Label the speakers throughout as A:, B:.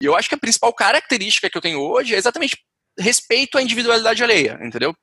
A: E eu acho que a principal característica que eu tenho hoje é exatamente respeito à individualidade alheia, entendeu?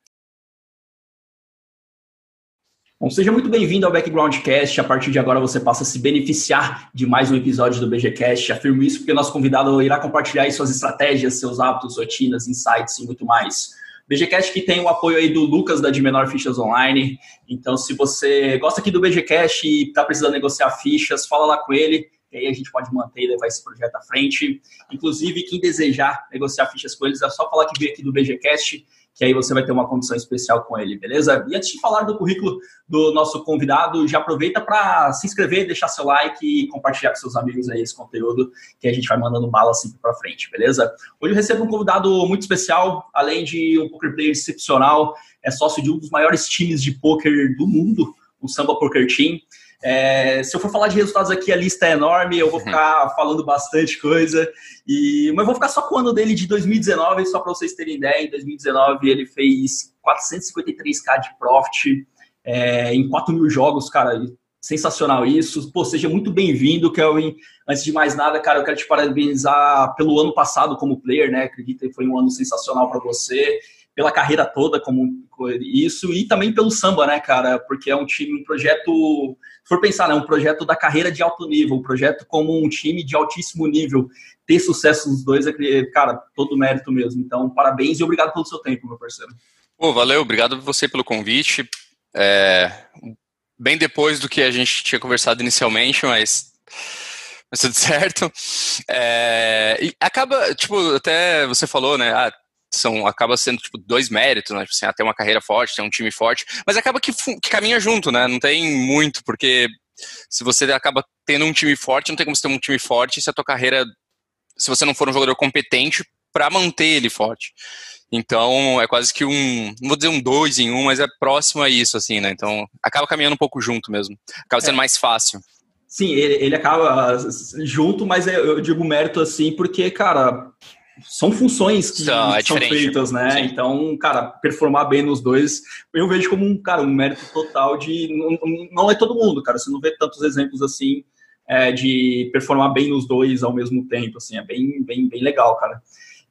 B: Bom, seja muito bem-vindo ao Backgroundcast. A partir de agora você passa a se beneficiar de mais um episódio do BGCast. Afirmo isso porque nosso convidado irá compartilhar suas estratégias, seus hábitos, rotinas, insights e muito mais. BGCast que tem o apoio aí do Lucas da De Menor Fichas Online. Então, se você gosta aqui do BGCast e está precisando negociar fichas, fala lá com ele que aí a gente pode manter e levar esse projeto à frente. Inclusive, quem desejar negociar fichas com eles, é só falar que veio aqui do BGCast, que aí você vai ter uma condição especial com ele, beleza? E antes de falar do currículo do nosso convidado, já aproveita para se inscrever, deixar seu like e compartilhar com seus amigos aí esse conteúdo que a gente vai mandando bala sempre para frente, beleza? Hoje eu recebo um convidado muito especial, além de um poker player excepcional, é sócio de um dos maiores times de poker do mundo, o Samba Poker Team. É, se eu for falar de resultados aqui, a lista é enorme, eu vou uhum. ficar falando bastante coisa. E, mas eu vou ficar só com o ano dele de 2019, só para vocês terem ideia. Em 2019 ele fez 453k de profit é, em 4 mil jogos, cara. Sensacional isso. Pô, seja muito bem-vindo, Kelvin. Antes de mais nada, cara, eu quero te parabenizar pelo ano passado como player, né? Acredito que foi um ano sensacional para você pela carreira toda como isso e também pelo samba, né, cara? Porque é um time, um projeto, se for pensar, né, um projeto da carreira de alto nível, um projeto como um time de altíssimo nível. Ter sucesso nos dois é, cara, todo mérito mesmo. Então, parabéns e obrigado pelo seu tempo, meu parceiro.
A: Pô, valeu, obrigado você pelo convite. É, bem depois do que a gente tinha conversado inicialmente, mas mas tudo certo. É, e acaba, tipo, até você falou, né? Ah, são acaba sendo tipo dois méritos, né? Tipo assim, ter uma carreira forte, ter um time forte, mas acaba que, que caminha junto, né? Não tem muito, porque se você acaba tendo um time forte, não tem como você ter um time forte se a tua carreira, se você não for um jogador competente para manter ele forte. Então, é quase que um, não vou dizer um dois em um, mas é próximo a isso, assim, né? Então, acaba caminhando um pouco junto mesmo. Acaba sendo é. mais fácil.
B: Sim, ele, ele acaba junto, mas eu digo mérito assim, porque, cara, são funções que é são feitas, né? Sim. Então, cara, performar bem nos dois, eu vejo como um, cara, um mérito total de. Não, não é todo mundo, cara. Você não vê tantos exemplos assim é, de performar bem nos dois ao mesmo tempo, assim, é bem, bem, bem legal, cara.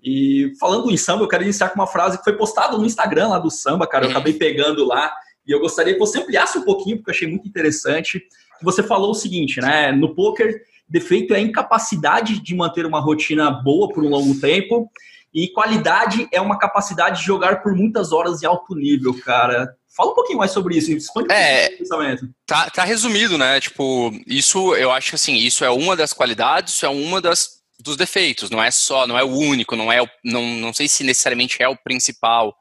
B: E falando em samba, eu quero iniciar com uma frase que foi postada no Instagram lá do samba, cara. Eu uhum. acabei pegando lá e eu gostaria que você ampliasse um pouquinho, porque eu achei muito interessante. Você falou o seguinte, né? No poker defeito é a incapacidade de manter uma rotina boa por um longo tempo. E qualidade é uma capacidade de jogar por muitas horas em alto nível, cara. Fala um pouquinho mais sobre isso, expande
A: é, pensamento. Tá, tá resumido, né? Tipo, isso eu acho que assim, isso é uma das qualidades, isso é uma das dos defeitos, não é só, não é o único, não é o, não, não sei se necessariamente é o principal.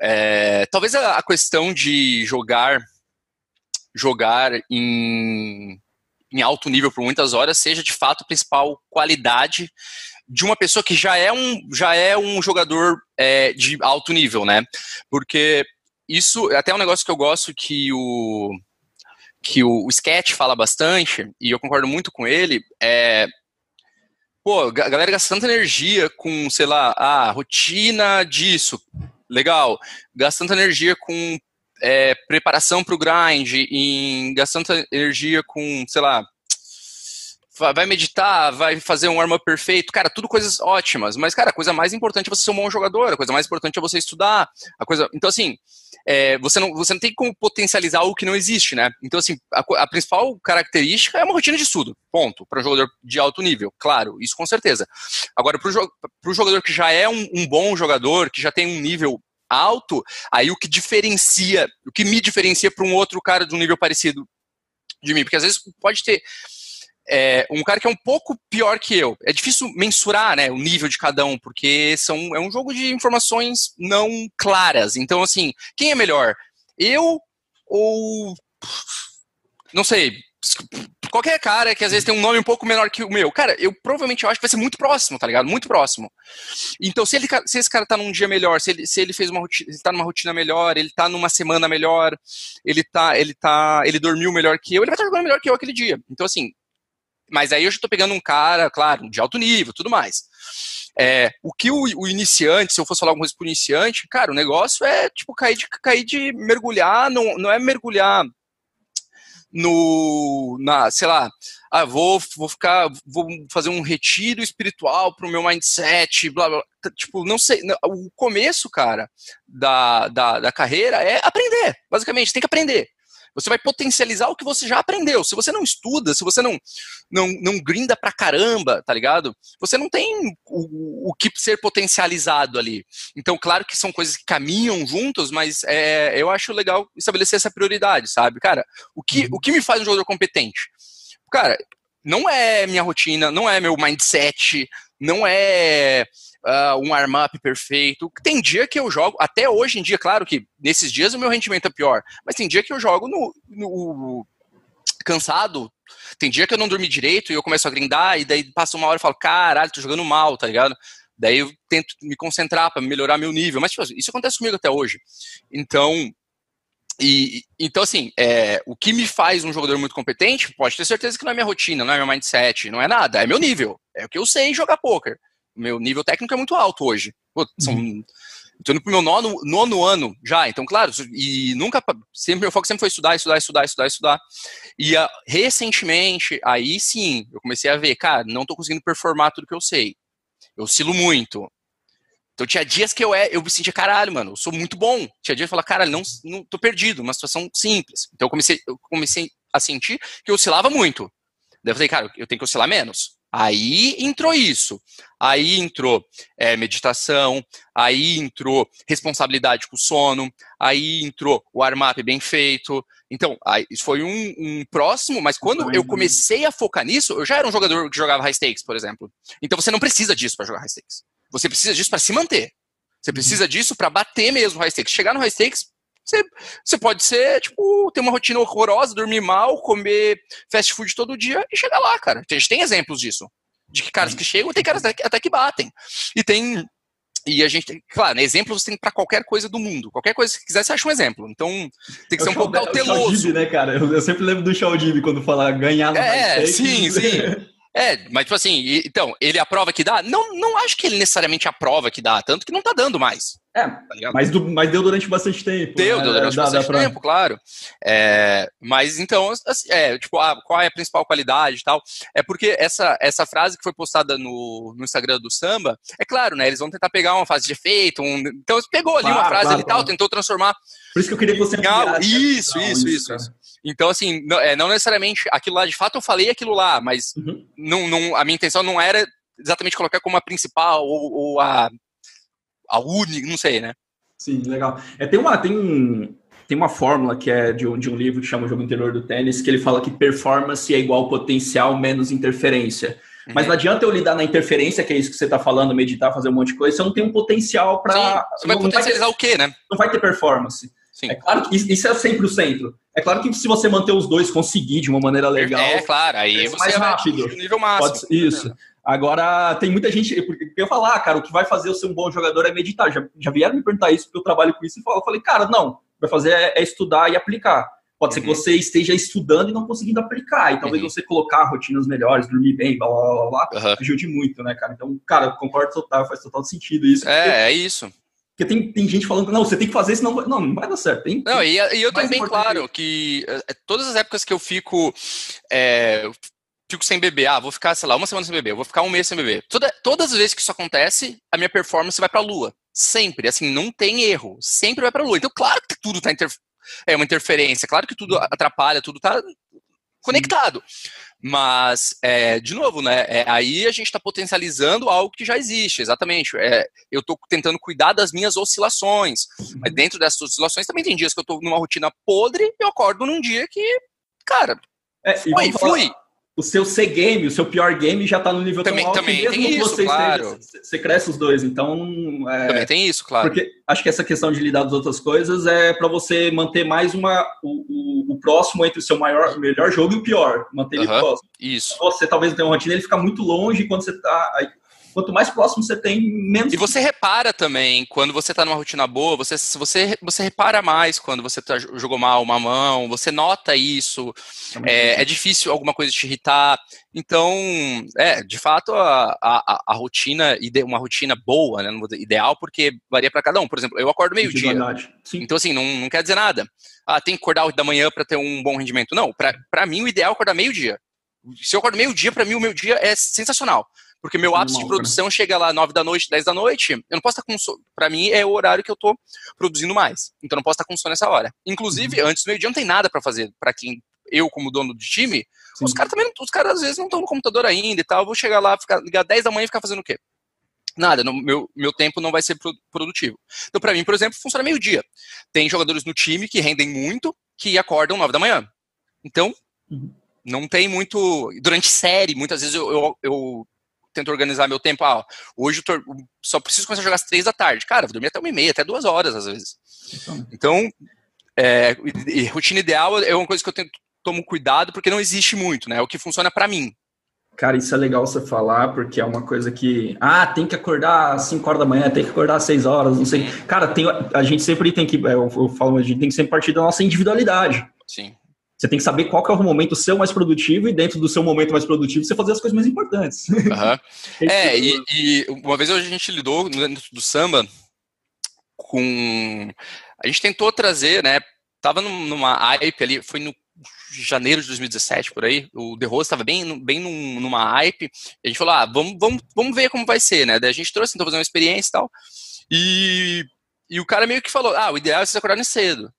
A: É, talvez a, a questão de jogar jogar em em alto nível por muitas horas seja de fato a principal qualidade de uma pessoa que já é um, já é um jogador é, de alto nível, né? Porque isso até é um negócio que eu gosto que o que o, o Sketch fala bastante, e eu concordo muito com ele, é pô, a galera gasta tanta energia com, sei lá, a rotina disso, legal, gasta tanta energia com é, preparação para o grind, em gastando energia com, sei lá, vai meditar, vai fazer um arma perfeito, cara, tudo coisas ótimas, mas, cara, a coisa mais importante é você ser um bom jogador, a coisa mais importante é você estudar, a coisa, então, assim, é, você, não, você não tem como potencializar algo que não existe, né, então, assim, a, a principal característica é uma rotina de estudo, ponto, para um jogador de alto nível, claro, isso com certeza, agora, para o jogador que já é um, um bom jogador, que já tem um nível alto, aí o que diferencia, o que me diferencia para um outro cara de um nível parecido de mim, porque às vezes pode ter é, um cara que é um pouco pior que eu. É difícil mensurar né, o nível de cada um, porque são, é um jogo de informações não claras. Então, assim, quem é melhor? Eu ou. Não sei, qualquer cara que às vezes tem um nome um pouco menor que o meu, cara, eu provavelmente eu acho que vai ser muito próximo, tá ligado? Muito próximo. Então, se, ele, se esse cara tá num dia melhor, se ele, se ele fez uma rotina, ele tá numa rotina melhor, ele tá numa semana melhor, ele tá, ele tá, ele dormiu melhor que eu, ele vai estar jogando melhor que eu aquele dia. Então, assim, mas aí eu já tô pegando um cara, claro, de alto nível, tudo mais. É, o que o, o, iniciante, se eu fosse falar alguma coisa pro iniciante, cara, o negócio é, tipo, cair de, cair de mergulhar, não, não é mergulhar no, na, sei lá, ah, vou, vou ficar, vou fazer um retiro espiritual para o meu mindset, blá, blá, tipo, não sei, o começo, cara, da, da, da carreira é aprender, basicamente, tem que aprender. Você vai potencializar o que você já aprendeu. Se você não estuda, se você não não, não grinda pra caramba, tá ligado? Você não tem o, o que ser potencializado ali. Então, claro que são coisas que caminham juntos, mas é, eu acho legal estabelecer essa prioridade, sabe? Cara, o que, uhum. o que me faz um jogador competente? Cara, não é minha rotina, não é meu mindset, não é uh, um arm-up perfeito. Tem dia que eu jogo, até hoje em dia, claro que nesses dias o meu rendimento é pior, mas tem dia que eu jogo no, no cansado, tem dia que eu não dormi direito e eu começo a grindar, e daí passa uma hora e falo, caralho, tô jogando mal, tá ligado? Daí eu tento me concentrar para melhorar meu nível. Mas, tipo, isso acontece comigo até hoje. Então, e, então, assim, é, o que me faz um jogador muito competente, pode ter certeza que não é minha rotina, não é meu mindset, não é nada, é meu nível. É o que eu sei jogar poker. Meu nível técnico é muito alto hoje. Pô, são, uhum. Estou indo pro meu nono, nono ano já, então, claro, e nunca, sempre, meu foco sempre foi estudar, estudar, estudar, estudar, estudar. E uh, recentemente, aí sim, eu comecei a ver, cara, não estou conseguindo performar tudo que eu sei. Eu oscilo muito. Então tinha dias que eu, é, eu me sentia, caralho, mano, eu sou muito bom. Tinha dias que eu falava, caralho, não, não tô perdido, uma situação simples. Então eu comecei, eu comecei a sentir que eu oscilava muito. Daí eu falei, cara, eu tenho que oscilar menos. Aí entrou isso. Aí entrou é, meditação, aí entrou responsabilidade com o sono, aí entrou o armap bem feito. Então, aí, isso foi um, um, próximo, mas quando eu comecei a focar nisso, eu já era um jogador que jogava high stakes, por exemplo. Então você não precisa disso para jogar high stakes. Você precisa disso para se manter. Você precisa uhum. disso para bater mesmo high stakes. Chegar no high stakes, você, você pode ser, tipo, ter uma rotina horrorosa, dormir mal, comer fast food todo dia e chegar lá, cara. A gente tem exemplos disso. De que caras que chegam, tem caras até que batem. E tem e a gente tem, claro, exemplos você tem para qualquer coisa do mundo. Qualquer coisa que quiser, você acha um exemplo. Então, tem que é ser um pouco cauteloso.
B: É né, cara? Eu, eu, sempre lembro do Shaldib quando fala ganhar no
A: É, sim, sim. É, mas tipo assim, então, ele aprova que dá? Não, não acho que ele necessariamente aprova que dá, tanto que não tá dando mais.
B: É, tá mas, do, mas deu durante bastante tempo.
A: Deu, né? deu durante dá, bastante dá tempo, pra... claro. É, mas então, assim, é, tipo, ah, qual é a principal qualidade e tal? É porque essa, essa frase que foi postada no, no Instagram do Samba, é claro, né? Eles vão tentar pegar uma fase de efeito, um, então pegou ali claro, uma frase claro, ali e tal, tentou transformar.
B: Por isso que eu queria que você.
A: Isso, isso, isso, isso. Então, assim, não, é, não, necessariamente aquilo lá, de fato, eu falei aquilo lá, mas uhum. não, não, a minha intenção não era exatamente colocar como a principal ou, ou a, a única, não sei, né?
B: Sim, legal. É, tem, uma, tem, tem uma fórmula que é de um, de um livro que chama O Jogo Interior do Tênis, que ele fala que performance é igual potencial menos interferência. Uhum. Mas não adianta eu lidar na interferência, que é isso que você está falando, meditar, fazer um monte de coisa, se eu não tenho um potencial para.
A: Você vai potencializar vai ter, o quê, né?
B: Não vai ter performance. Sim. É claro que isso é sempre o centro. É claro que se você manter os dois, conseguir de uma maneira legal.
A: É, claro, aí você mais rápido. nível máximo.
B: Pode, isso. Agora, tem muita gente. Porque eu falar, ah, cara, o que vai fazer eu ser um bom jogador é meditar. Já, já vieram me perguntar isso, porque eu trabalho com isso e eu falei, cara, não. Vai fazer é, é estudar e aplicar. Pode ser que uhum. você esteja estudando e não conseguindo aplicar. E talvez uhum. você colocar rotinas melhores, dormir bem, blá blá blá blá, uhum. ajude muito, né, cara? Então, cara, concordo total, faz total sentido isso.
A: É, porque... é isso.
B: Porque tem, tem gente falando que não, você tem que fazer, senão não, não vai dar certo. Tem,
A: não, e, e eu tenho bem claro que é, todas as épocas que eu fico. É, fico sem beber, ah, vou ficar, sei lá, uma semana sem beber, vou ficar um mês sem beber. Toda, todas as vezes que isso acontece, a minha performance vai pra lua. Sempre, assim, não tem erro. Sempre vai pra lua. Então, claro que tudo tá inter... é uma interferência, claro que tudo atrapalha, tudo tá conectado. Sim. Mas, é, de novo, né? É, aí a gente está potencializando algo que já existe, exatamente. É, eu estou tentando cuidar das minhas oscilações. Mas dentro dessas oscilações também tem dias que eu estou numa rotina podre e eu acordo num dia que, cara,
B: é, flui, flui o seu C-game, o seu pior game já está no nível
A: também, tão alto também mesmo tem que isso, você claro.
B: esteja, você cresce os dois, então...
A: É, também tem isso, claro.
B: Porque acho que essa questão de lidar das outras coisas é para você manter mais uma, o, o, o, próximo entre o seu maior, melhor jogo e o pior, manter ele próximo.
A: Isso.
B: Você talvez não tenha uma rotina, ele fica muito longe quando você está... quanto mais próximo você tem, menos.
A: E você repara também, quando você tá numa rotina boa, você, você, você repara mais quando você tá, jogou mal uma mão, você nota isso. É, é, difícil alguma coisa te irritar. Então, é, de fato, a, a, a rotina, uma rotina boa, né? Ideal, porque varia para cada um. Por exemplo, eu acordo meio-dia. Então, assim, não, não quer dizer nada. Ah, tem que acordar 8 da manhã para ter um bom rendimento. Não, para mim o ideal é acordar meio-dia. Se eu acordo meio-dia, para mim o meu dia é sensacional. Porque meu ápice de produção chega lá 9 da noite, 10 da noite, eu não posso estar com sono. Pra mim é o horário que eu tô produzindo mais. Então eu não posso estar com sono nessa hora. Inclusive, uhum. antes do meio-dia não tem nada para fazer. para quem, eu como dono de time, Sim. os caras também, os caras às vezes não estão no computador ainda e tal. Eu vou chegar lá, ficar, ligar 10 da manhã e ficar fazendo o quê? Nada, no, meu, meu tempo não vai ser produtivo. Então, para mim, por exemplo, funciona meio-dia. Tem jogadores no time que rendem muito, que acordam 9 da manhã. Então, uhum. não tem muito. Durante série, muitas vezes eu, eu, eu tento organizar meu tempo. Ah, hoje eu só preciso começar a jogar às três da tarde. Cara, vou dormir até uma e meia, até duas horas às vezes. Então, é, e, e, rotina ideal é uma coisa que eu tento, tomo cuidado porque não existe muito, né? É o que funciona para mim.
B: Cara, isso é legal você falar, porque é uma coisa que. Ah, tem que acordar às 5 horas da manhã, tem que acordar às 6 horas, não sei. Cara, tem, a gente sempre tem que. Eu, eu falo, a gente tem que sempre partir da nossa individualidade.
A: Sim.
B: Você tem que saber qual que é o momento seu mais produtivo e dentro do seu momento mais produtivo você fazer as coisas mais importantes. Uhum.
A: é, e, e, uma vez a gente lidou dentro do samba com... A gente tentou trazer, né, tava numa hype ali, foi no janeiro de 2017, por aí, o The Rose estava bem, bem num, numa hype, a gente falou, ah, vamos, vamos, vamos ver como vai ser, né, daí a gente trouxe, tentou fazer uma experiência e tal, e, e o cara meio que falou, ah, o ideal é vocês acordarem cedo.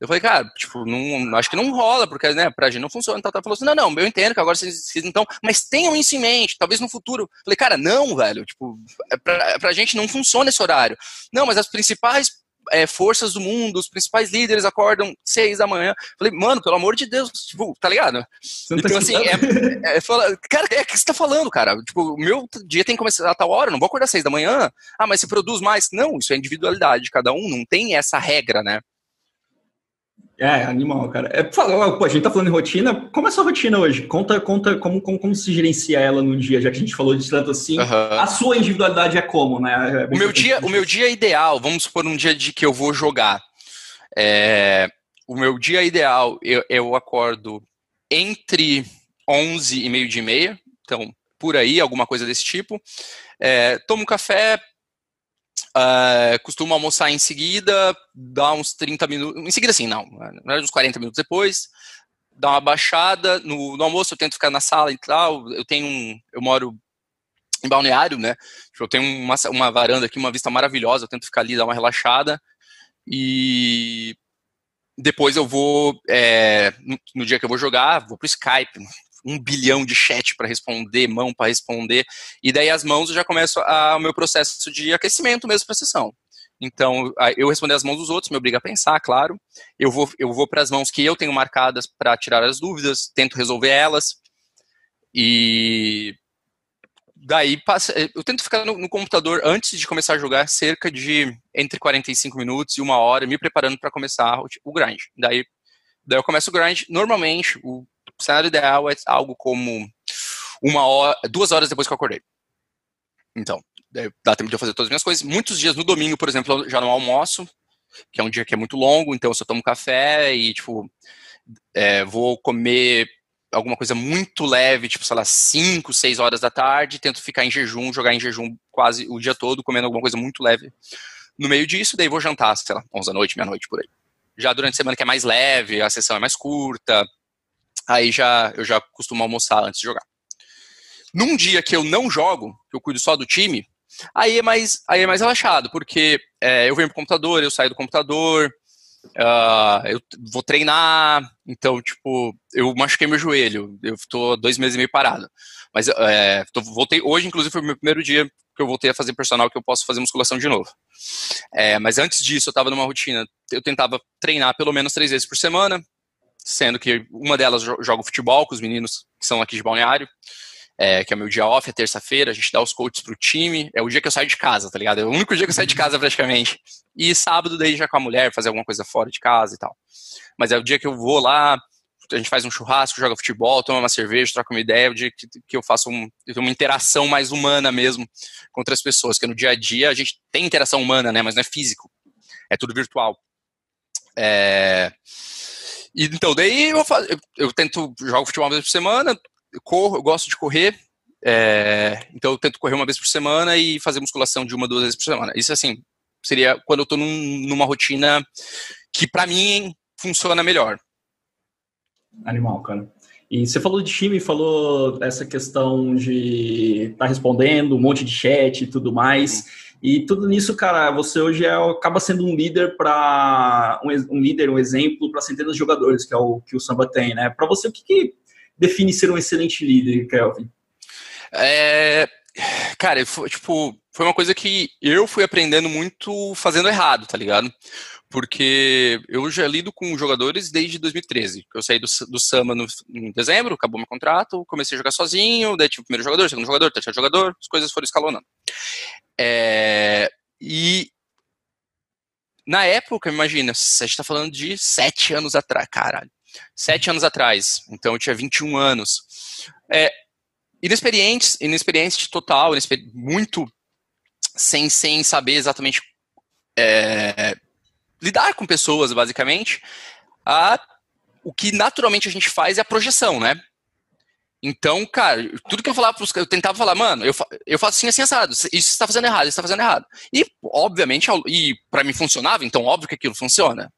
A: Eu falei, cara, tipo, não, acho que não rola, porque, né, pra gente não funciona. Então, ela falou assim, não, não, eu entendo que agora vocês, vocês então, mas tenham isso em mente, talvez no futuro. Eu falei, cara, não, velho, tipo, é pra, pra gente não funciona esse horário. Não, mas as principais é, forças do mundo, os principais líderes acordam seis da manhã. Falei, mano, pelo amor de Deus, tipo, tá ligado? Tá então, tá assim, é, é, fala, cara, é o que você tá falando, cara? Tipo, o meu dia tem que começar a tal hora, não vou acordar seis da manhã. Ah, mas você produz mais? Não, isso é individualidade de cada um, não tem essa regra, né?
B: É, animal, cara. É, pô, a gente tá falando em rotina. Como é a sua rotina hoje? Conta, conta como, como, como se gerencia ela no dia, já que a gente falou de tanto assim. Uhum. A sua individualidade é como, né?
A: É o, meu dia, o meu dia ideal, vamos supor um dia de que eu vou jogar. É, o meu dia ideal, eu, eu acordo entre 11 e meio dia e meia, então por aí, alguma coisa desse tipo. É, tomo café, Uh, costumo almoçar em seguida, dá uns 30 minutos. Em seguida, assim, não, uns 40 minutos depois, dá uma baixada. No, no, almoço eu tento ficar na sala e tal. Eu tenho um. Eu moro em balneário, né? Eu tenho uma, uma varanda aqui, uma vista maravilhosa. Eu tento ficar ali, dar uma relaxada. E depois eu vou. É, no, no, dia que eu vou jogar, vou pro Skype, um bilhão de chat para responder, mão para responder, e daí as mãos eu já começo a, o meu processo de aquecimento mesmo para a sessão. Então, eu responder as mãos dos outros me obriga a pensar, claro. Eu vou, eu vou para as mãos que eu tenho marcadas para tirar as dúvidas, tento resolver elas. E daí eu tento ficar no, no, computador antes de começar a jogar cerca de entre 45 minutos e uma hora, me preparando para começar o, o grind. Daí, daí eu começo o grind. Normalmente, o o cenário ideal é algo como uma hora, duas horas depois que eu acordei. Então, dá tempo de eu fazer todas as minhas coisas. Muitos dias no domingo, por exemplo, eu já não almoço, que é um dia que é muito longo, então eu só tomo café e, tipo, é, vou comer alguma coisa muito leve, tipo, sei lá, 5, 6 horas da tarde, tento ficar em jejum, jogar em jejum quase o dia todo, comendo alguma coisa muito leve. No meio disso, daí vou jantar, sei lá, 11 da noite, meia-noite, por aí. Já durante a semana que é mais leve, a sessão é mais curta, aí já eu já costumo almoçar antes de jogar. Num dia que eu não jogo, que eu cuido só do time, aí é mais, aí é mais relaxado, porque é, eu venho pro computador, eu saio do computador, uh, eu vou treinar, então, tipo, eu machuquei meu joelho, eu tô dois meses e meio parado. Mas é, tô, voltei, hoje, inclusive, foi o meu primeiro dia que eu voltei a fazer personal, que eu posso fazer musculação de novo. É, mas antes disso, eu tava numa rotina, eu tentava treinar pelo menos três vezes por semana, sendo que uma delas joga futebol com os meninos que são aqui de Balneário, é, que é o meu dia off, é terça-feira, a gente dá os coaches pro time, é o dia que eu saio de casa, tá ligado? É o único dia que eu saio de casa praticamente. E sábado daí já com a mulher, fazer alguma coisa fora de casa e tal. Mas é o dia que eu vou lá, a gente faz um churrasco, joga futebol, toma uma cerveja, troca uma ideia, de que, que eu faço um, uma interação mais humana mesmo com outras pessoas, que no dia a dia a gente tem interação humana, né, mas não é físico, é tudo virtual. É... E, então, daí eu, faço, eu, eu, tento jogar futebol uma vez por semana, corro, eu gosto de correr, é... então eu tento correr uma vez por semana e fazer musculação de uma, duas vezes por semana. Isso, assim, seria quando eu tô num, numa rotina que, para mim, funciona melhor.
B: Animal, cara. E você falou de time, falou essa questão de estar tá respondendo, um monte de chat e tudo mais. E tudo nisso, cara, você hoje é, acaba sendo um líder para um, um, líder, um exemplo para centenas de jogadores, que é o que o samba tem, né? Para você, o que, que, define ser um excelente líder, Kelvin?
A: É, cara, foi, tipo, foi uma coisa que eu fui aprendendo muito fazendo errado, tá ligado? porque eu já lido com jogadores desde 2013. Eu saí do, do Sama no, em dezembro, acabou meu contrato, comecei a jogar sozinho, daí tive o primeiro jogador, segundo jogador, terceiro jogador, as coisas foram escalonando. É, e na época, imagina, a gente está falando de sete anos atrás, caralho. Sete anos atrás, então eu tinha 21 anos. É, inexperiente, inexperiente total, muito sem, sem saber exatamente é, lidar com pessoas, basicamente, a, o que naturalmente a gente faz é a projeção, né? Então, cara, tudo que eu falava pros eu tentava falar, mano, eu, eu faço assim, assim, assado, isso está fazendo errado, isso está fazendo errado. E, obviamente, e para mim funcionava, então óbvio que aquilo funciona.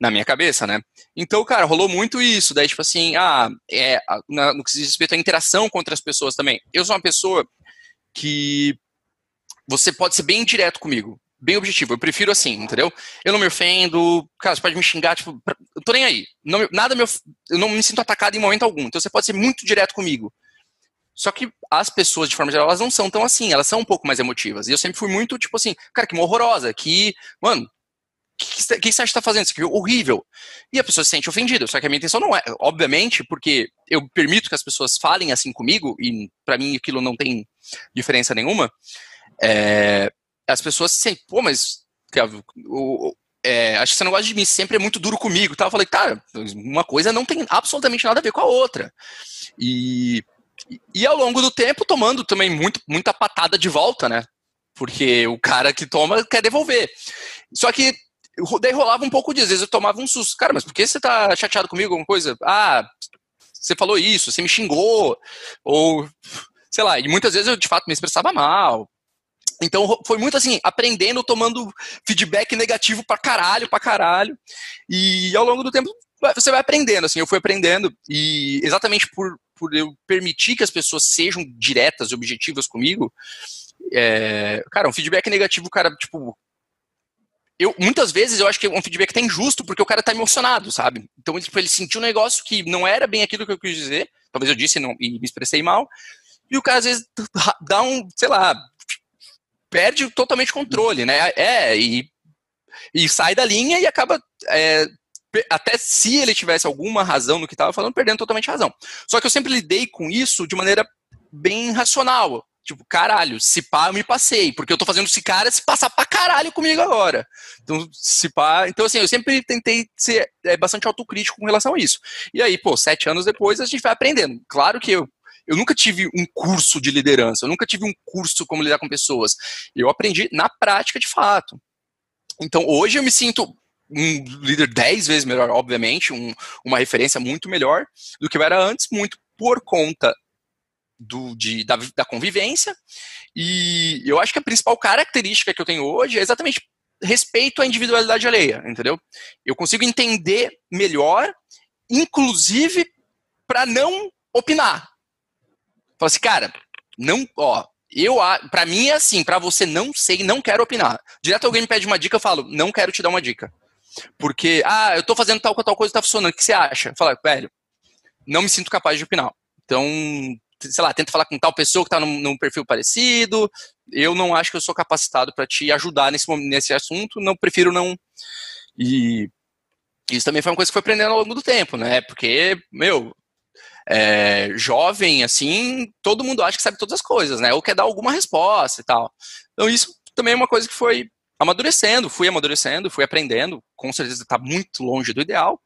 A: Na minha cabeça, né? Então, cara, rolou muito isso. Daí, tipo assim, ah, é, na, no que diz respeito à interação com outras pessoas também. Eu sou uma pessoa que você pode ser bem direto comigo bem objetivo. Eu prefiro assim, entendeu? Eu não me ofendo, cara, você pode me xingar, tipo, eu tô nem aí. Não, nada me, eu não me sinto atacado em momento algum. Então você pode ser muito direto comigo. Só que as pessoas, de forma geral, elas não são tão assim, elas são um pouco mais emotivas. E eu sempre fui muito, tipo assim, cara, que horrorosa, que, mano, o que, que, você acha que tá fazendo? Isso aqui é horrível. E a pessoa se sente ofendida. Só que a minha intenção não é, obviamente, porque eu permito que as pessoas falem assim comigo, e para mim aquilo não tem diferença nenhuma. É, as pessoas se sentem, pô, mas o, é, acho que você não gosta de mim, sempre é muito duro comigo. Tá? Eu falei, cara, uma coisa não tem absolutamente nada a ver com a outra. E, e ao longo do tempo, tomando também muito, muita patada de volta, né? Porque o cara que toma quer devolver. Só que daí rolava um pouco disso, às vezes eu tomava um susto. Cara, mas por que você tá chateado comigo, alguma coisa? Ah, você falou isso, você me xingou, ou sei lá, e muitas vezes eu de fato me expressava mal, então foi muito assim, aprendendo, tomando feedback negativo pra caralho, pra caralho. E ao longo do tempo você vai aprendendo, assim, eu fui aprendendo. E exatamente por, por eu permitir que as pessoas sejam diretas e objetivas comigo, é, cara, um feedback negativo, cara, tipo. Eu, muitas vezes eu acho que um feedback tá injusto porque o cara tá emocionado, sabe? Então, tipo, ele sentiu um negócio que não era bem aquilo que eu quis dizer. Talvez eu disse não, e me expressei mal. E o cara às vezes dá um, sei lá, perde totalmente controle, né? É, e, e sai da linha e acaba. É, até se ele tivesse alguma razão no que estava falando, perdendo totalmente a razão. Só que eu sempre lidei com isso de maneira bem racional. Tipo, caralho, se pá, eu me passei, porque eu tô fazendo esse cara se passar pra caralho comigo agora. Então, se pá. Então, assim, eu sempre tentei ser é, bastante autocrítico com relação a isso. E aí, pô, sete anos depois, a gente vai aprendendo. Claro que eu eu nunca tive um curso de liderança, eu nunca tive um curso como lidar com pessoas. Eu aprendi na prática de fato. Então hoje eu me sinto um líder dez vezes melhor, obviamente, um, uma referência muito melhor do que eu era antes, muito por conta do, de, da, da convivência. E eu acho que a principal característica que eu tenho hoje é exatamente respeito à individualidade alheia, entendeu? Eu consigo entender melhor, inclusive para não opinar. Fala assim, cara, não, ó, eu, para mim é assim, para você não sei, não quero opinar. Direto alguém me pede uma dica, eu falo, não quero te dar uma dica. Porque, ah, eu tô fazendo tal, tal coisa, tá funcionando, o que você acha? Fala, velho, não me sinto capaz de opinar. Então, sei lá, tenta falar com tal pessoa que tá num, num perfil parecido, eu não acho que eu sou capacitado para te ajudar nesse, nesse assunto, não prefiro não. E isso também foi uma coisa que foi aprendendo ao longo do tempo, né? Porque, meu, é, jovem, assim, todo mundo acha que sabe todas as coisas, né? Ou quer dar alguma resposta e tal. Então, isso também é uma coisa que foi amadurecendo, fui amadurecendo, fui aprendendo, com certeza está muito longe do ideal,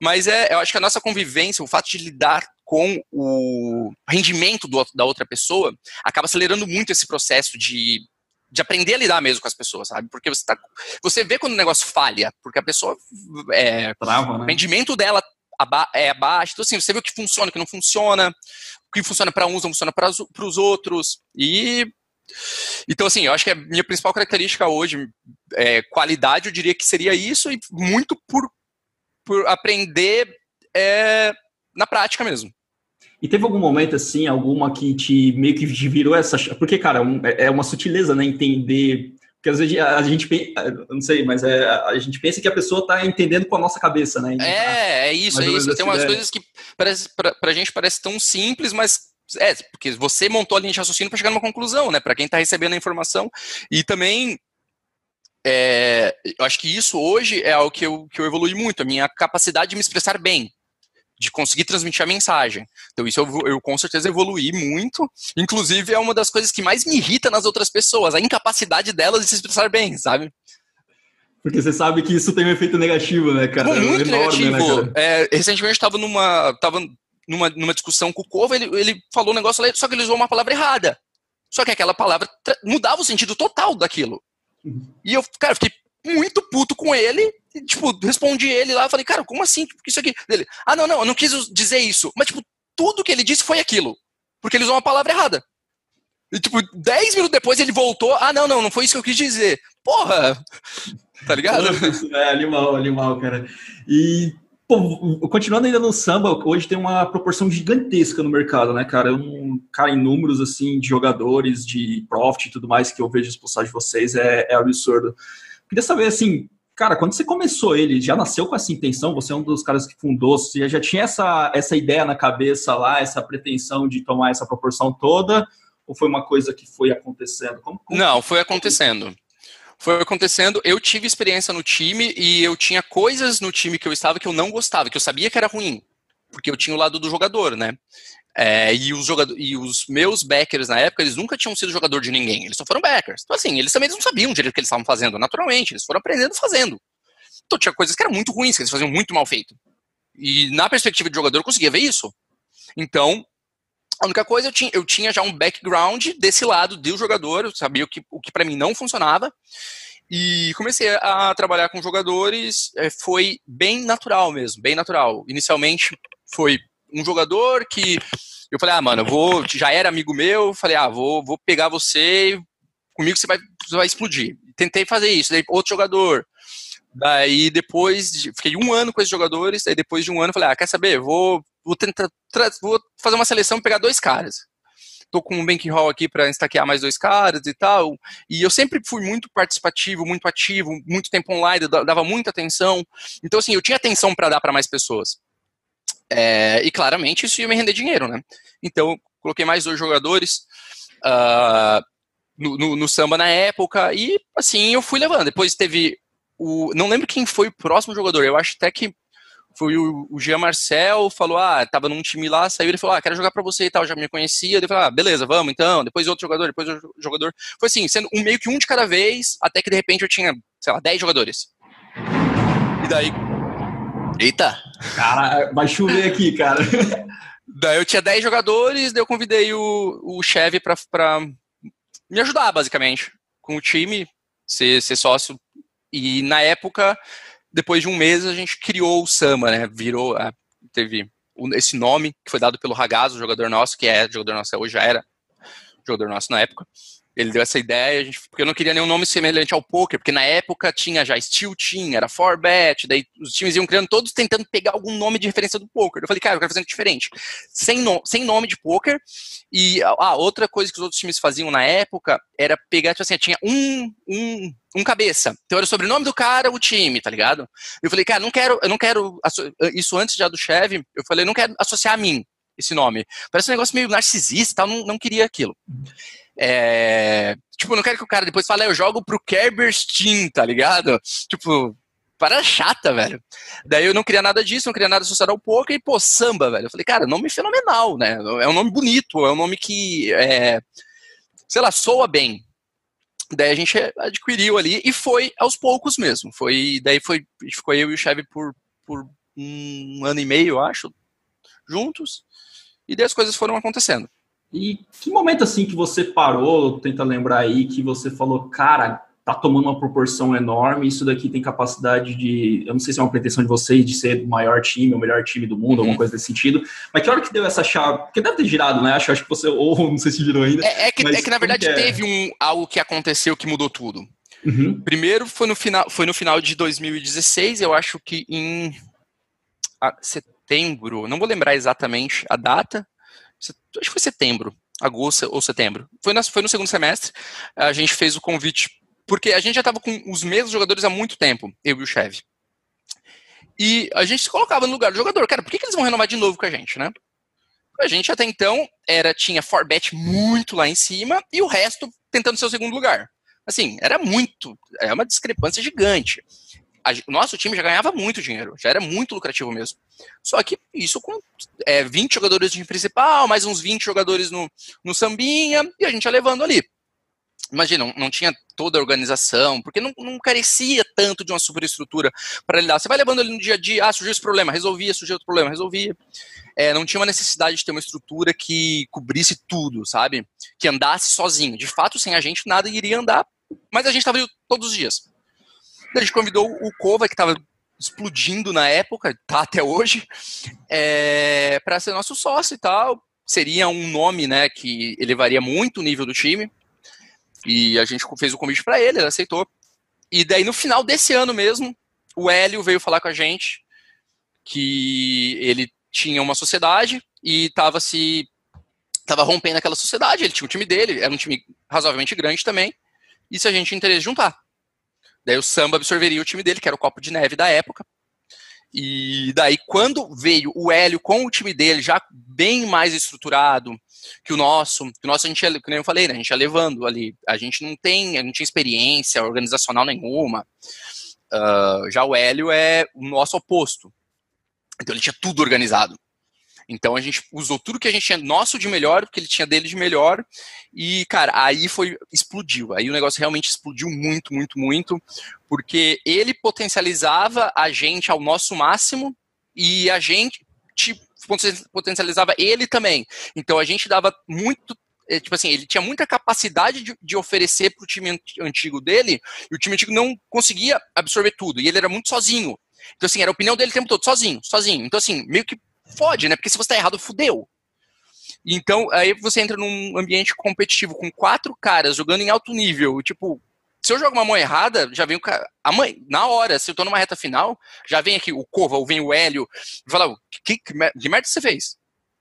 A: Mas é, eu acho que a nossa convivência, o fato de lidar com o rendimento do, da outra pessoa, acaba acelerando muito esse processo de, de aprender a lidar mesmo com as pessoas, sabe? Porque você, tá, você vê quando o negócio falha, porque a pessoa. É, Trava, né? O rendimento dela é abaixo. Então, assim, você vê o que funciona, o que não funciona, o que funciona para uns não funciona para os outros. E. Então, assim, eu acho que a minha principal característica hoje, é, qualidade, eu diria que seria isso, e muito por, por aprender é, na prática mesmo.
B: E teve algum momento, assim, alguma que te meio que virou essa. Porque, cara, é, é uma sutileza, né? Entender porque às vezes a gente, não sei, mas é, a gente pensa que a pessoa está entendendo com a nossa cabeça, né?
A: É, é isso, é isso. Tem umas coisas que parece, pra, pra gente parece tão simples, mas é, porque você montou a linha de raciocínio para chegar numa conclusão, né? Para quem está recebendo a informação. E também, é, eu acho que isso hoje é algo que eu, que eu evolui muito, a minha capacidade de me expressar bem de conseguir transmitir a mensagem. Então isso eu, eu, com certeza evoluí muito. Inclusive é uma das coisas que mais me irrita nas outras pessoas, a incapacidade delas de se expressar bem, sabe?
B: Porque você sabe que isso tem um efeito negativo, né, cara?
A: Muito é enorme, né, negativo. Né, é, recentemente eu estava numa, tava numa, numa discussão com o Cova, ele, ele falou um negócio lá, só que ele usou uma palavra errada. Só que aquela palavra mudava o sentido total daquilo. Uhum. E eu, cara, fiquei muito puto com ele. E, tipo, respondi ele lá, falei, cara, como assim? Tipo, isso aqui? Ele, ah, não, não, eu não quis dizer isso. Mas, tipo, tudo que ele disse foi aquilo. Porque ele usou uma palavra errada. E, tipo, 10 minutos depois ele voltou, ah, não, não, não foi isso que eu quis dizer. Porra! Tá ligado?
B: É, animal, animal, cara. E, pô, continuando ainda no samba, hoje tem uma proporção gigantesca no mercado, né, cara? Um, cara, em números, assim, de jogadores, de profit e tudo mais que eu vejo expulsar de vocês é, é absurdo. Queria saber, assim, cara, quando você começou ele, já nasceu com essa intenção? Você é um dos caras que fundou, você já tinha essa, essa ideia na cabeça lá, essa pretensão de tomar essa proporção toda? Ou foi uma coisa que foi acontecendo?
A: Como, como... Não, foi acontecendo. Foi acontecendo. Eu tive experiência no time e eu tinha coisas no time que eu estava que eu não gostava, que eu sabia que era ruim, porque eu tinha o lado do jogador, né? É, e, os jogador, e os meus backers na época, eles nunca tinham sido jogador de ninguém, eles só foram backers. Então, assim, eles também não sabiam direito o que eles estavam fazendo, naturalmente, eles foram aprendendo fazendo. Então, tinha coisas que eram muito ruins, que eles faziam muito mal feito. E na perspectiva de jogador, eu conseguia ver isso. Então, a única coisa, eu tinha, eu tinha já um background desse lado do jogador, eu sabia o que, o que para mim não funcionava. E comecei a trabalhar com jogadores, é, foi bem natural mesmo, bem natural. Inicialmente foi um jogador que eu falei, ah, mano, eu vou, já era amigo meu, falei, ah, vou, vou pegar você, comigo você vai, você vai explodir. Tentei fazer isso, daí outro jogador. Daí depois, fiquei um ano com esses jogadores, daí depois de um ano falei, ah, quer saber, vou, vou tentar, vou fazer uma seleção e pegar dois caras. Tô com um bank hall aqui para estaquear mais dois caras e tal. E eu sempre fui muito participativo, muito ativo, muito tempo online, dava muita atenção. Então, assim, eu tinha atenção para dar para mais pessoas. É, e claramente isso ia me render dinheiro, né? Então, coloquei mais dois jogadores uh, no, no, no, samba na época e assim eu fui levando. Depois teve o. Não lembro quem foi o próximo jogador, eu acho até que foi o, o Jean Marcel, falou, ah, tava num time lá, saiu, ele falou, ah, quero jogar pra você e tal, já me conhecia, ele falou, ah, beleza, vamos então, depois outro jogador, depois outro jogador. Foi assim, sendo um, meio que um de cada vez, até que de repente eu tinha, sei lá, 10 jogadores. E daí
B: Eita! Cara, vai chover aqui, cara.
A: Daí eu tinha 10 jogadores, daí eu convidei o, o Chevy pra, pra me ajudar, basicamente, com o time, ser, ser sócio. E na época, depois de um mês, a gente criou o Sama, né? Virou, teve esse nome que foi dado pelo Ragazzo, jogador nosso, que é jogador nosso hoje, já era jogador nosso na época. Ele deu essa ideia, gente, porque eu não queria nenhum nome semelhante ao poker, porque na época tinha já Steel Team, era Forbet, daí os times iam criando todos tentando pegar algum nome de referência do poker. Eu falei, cara, eu quero fazer diferente. Sem, no, sem nome de poker. E a ah, outra coisa que os outros times faziam na época era pegar, tipo assim, tinha um, um, um cabeça. Então era o sobrenome do cara, o time, tá ligado? Eu falei, cara, não quero, eu não quero, isso antes já do Chevy, eu falei, não quero associar a mim esse nome. Parece um negócio meio narcisista, eu não, não queria aquilo. É, tipo, não quero que o cara depois fale, ah, eu jogo pro Kerber Steam, tá ligado? Tipo, para chata, velho. Daí eu não queria nada disso, não queria nada associado ao poker, e, pô, samba, velho. Eu falei, cara, nome fenomenal, né? É um nome bonito, é um nome que, é, sei lá, soa bem. Daí a gente adquiriu ali e foi aos poucos mesmo. Foi, daí foi, ficou eu e o Chevy por, por um ano e meio, acho, juntos. E daí as coisas foram acontecendo.
B: E que momento assim que você parou, tenta lembrar aí, que você falou, cara, tá tomando uma proporção enorme, isso daqui tem capacidade de, eu não sei se é uma pretensão de vocês de ser o maior time, o melhor time do mundo, uhum. alguma coisa desse sentido, mas que hora que deu essa chave? Porque deve ter girado, né? Acho, acho que você, ou não sei se girou ainda.
A: É, é que, é que na verdade é? teve um, algo que aconteceu que mudou tudo. Uhum. Primeiro foi no, final, foi no final de 2016, eu acho que em setembro, não vou lembrar exatamente a data, acho que foi setembro, agosto ou setembro. Foi, foi no segundo semestre, a gente fez o convite, porque a gente já estava com os mesmos jogadores há muito tempo, eu e o Chevy. E a gente se colocava no lugar do jogador. Cara, por que, que eles vão renovar de novo com a gente, né? A gente até então era tinha Forbet muito lá em cima e o resto tentando ser o segundo lugar. Assim, era muito, é uma discrepância gigante o nosso time já ganhava muito dinheiro, já era muito lucrativo mesmo. Só que isso com é, 20 jogadores de time principal, mais uns 20 jogadores no, no sambinha, e a gente ia levando ali. Imagina, não, não tinha toda a organização, porque não, não carecia tanto de uma superestrutura para lidar. Você vai levando ali no dia a dia, ah, surgiu esse problema, resolvia, surgiu outro problema, resolvia. É, não tinha uma necessidade de ter uma estrutura que cobrisse tudo, sabe? Que andasse sozinho. De fato, sem a gente, nada iria andar, mas a gente estava todos os dias. A gente convidou o Kova, que estava explodindo na época, tá até hoje, é, para ser nosso sócio e tal. Seria um nome, né, que elevaria muito o nível do time. E a gente fez o convite para ele, ele aceitou. E daí no final desse ano mesmo, o Hélio veio falar com a gente que ele tinha uma sociedade e estava se tava rompendo aquela sociedade, ele tinha o time dele, era um time razoavelmente grande também, e se a gente interesse juntar. Daí o Samba absorveria o time dele, que era o copo de neve da época. E daí, quando veio o Hélio com o time dele já bem mais estruturado que o nosso, que o nosso a gente, como eu falei, né, a gente ia levando ali, a gente não tem, a gente tinha experiência organizacional nenhuma. Uh, já o Hélio é o nosso oposto. Então ele tinha tudo organizado. Então a gente usou tudo que a gente tinha nosso de melhor, que ele tinha dele de melhor, e, cara, aí foi, explodiu. Aí o negócio realmente explodiu muito, muito, muito, porque ele potencializava a gente ao nosso máximo e a gente tipo, potencializava ele também. Então a gente dava muito é, tipo assim, ele tinha muita capacidade de, de oferecer para o time antigo dele, e o time antigo não conseguia absorver tudo, e ele era muito sozinho. Então, assim, era a opinião dele o tempo todo, sozinho, sozinho. Então, assim, meio que fode, né? Porque se você tá errado, fudeu. Então, aí você entra num ambiente competitivo com quatro caras jogando em alto nível, tipo, se eu jogo uma mão errada, já vem o cara. A mãe, na hora, se eu tô numa reta final, já vem aqui o Cova, ou vem o Hélio, e fala, que, que, que merda você fez?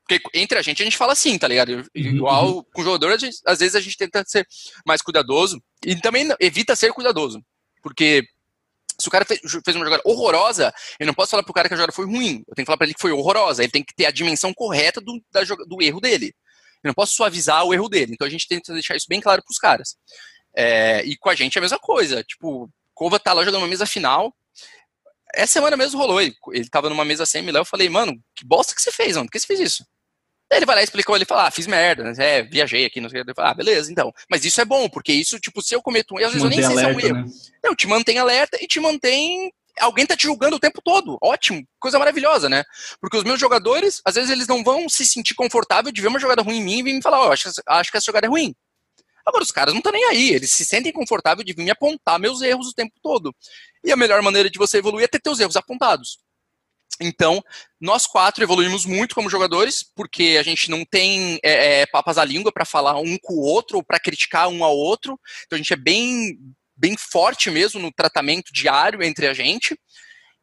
A: Porque entre a gente, a gente fala assim, tá ligado? Uhum, Igual uhum. com o jogador, gente, às vezes a gente tenta ser mais cuidadoso, e também evita ser cuidadoso. Porque se o cara fez, uma jogada horrorosa, eu não posso falar pro cara que a jogada foi ruim. Eu tenho que falar para ele que foi horrorosa. Ele tem que ter a dimensão correta do, da, do erro dele. Eu não posso suavizar o erro dele. Então a gente tenta deixar isso bem claro pros caras. É, e com a gente é a mesma coisa. Tipo, Cova tá lá jogando uma mesa final. Essa semana mesmo rolou. Ele, ele tava numa mesa semi lá. Eu falei, mano, que bosta que você fez, mano? Por que você fez isso? Ele vai lá e explica, ele fala, ah, fiz merda, né? É, viajei aqui, não sei o que. Ah, beleza, então. Mas isso é bom, porque isso, tipo, se eu cometo um erro, às vezes eu nem sei alerta, se é um erro. Né? Não, te mantém alerta e te mantém. Alguém tá te julgando o tempo todo. Ótimo, coisa maravilhosa, né? Porque os meus jogadores, às vezes, eles não vão se sentir confortável de ver uma jogada ruim em mim e vir me falar, ó, oh, acho, acho que essa jogada é ruim. Agora, os caras não estão nem aí, eles se sentem confortáveis de vir me apontar meus erros o tempo todo. E a melhor maneira de você evoluir é ter teus erros apontados. Então, nós quatro evoluímos muito como jogadores, porque a gente não tem é, é, papas à língua para falar um com o outro, ou para criticar um ao outro. Então, a gente é bem, bem forte mesmo no tratamento diário entre a gente.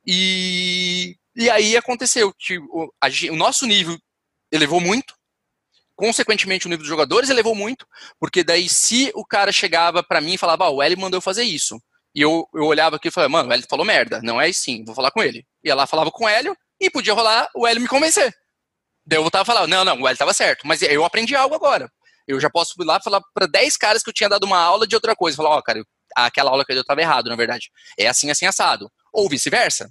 A: E, e aí aconteceu que o, a, o nosso nível elevou muito, consequentemente o nível dos jogadores elevou muito, porque daí se o cara chegava para mim e falava, ah, o L mandou fazer isso, e eu, eu olhava aqui e falava, mano, o Hélio falou merda, não é assim, vou falar com ele. Ia lá, falava com o Hélio, e podia rolar o Hélio me convencer. Daí eu voltava a falar, não, não, o Hélio tava certo, mas eu aprendi algo agora. Eu já posso ir lá falar para 10 caras que eu tinha dado uma aula de outra coisa. Falar, ó, oh, cara, aquela aula que eu tava errado, na verdade. É assim, assim, assado. Ou vice-versa.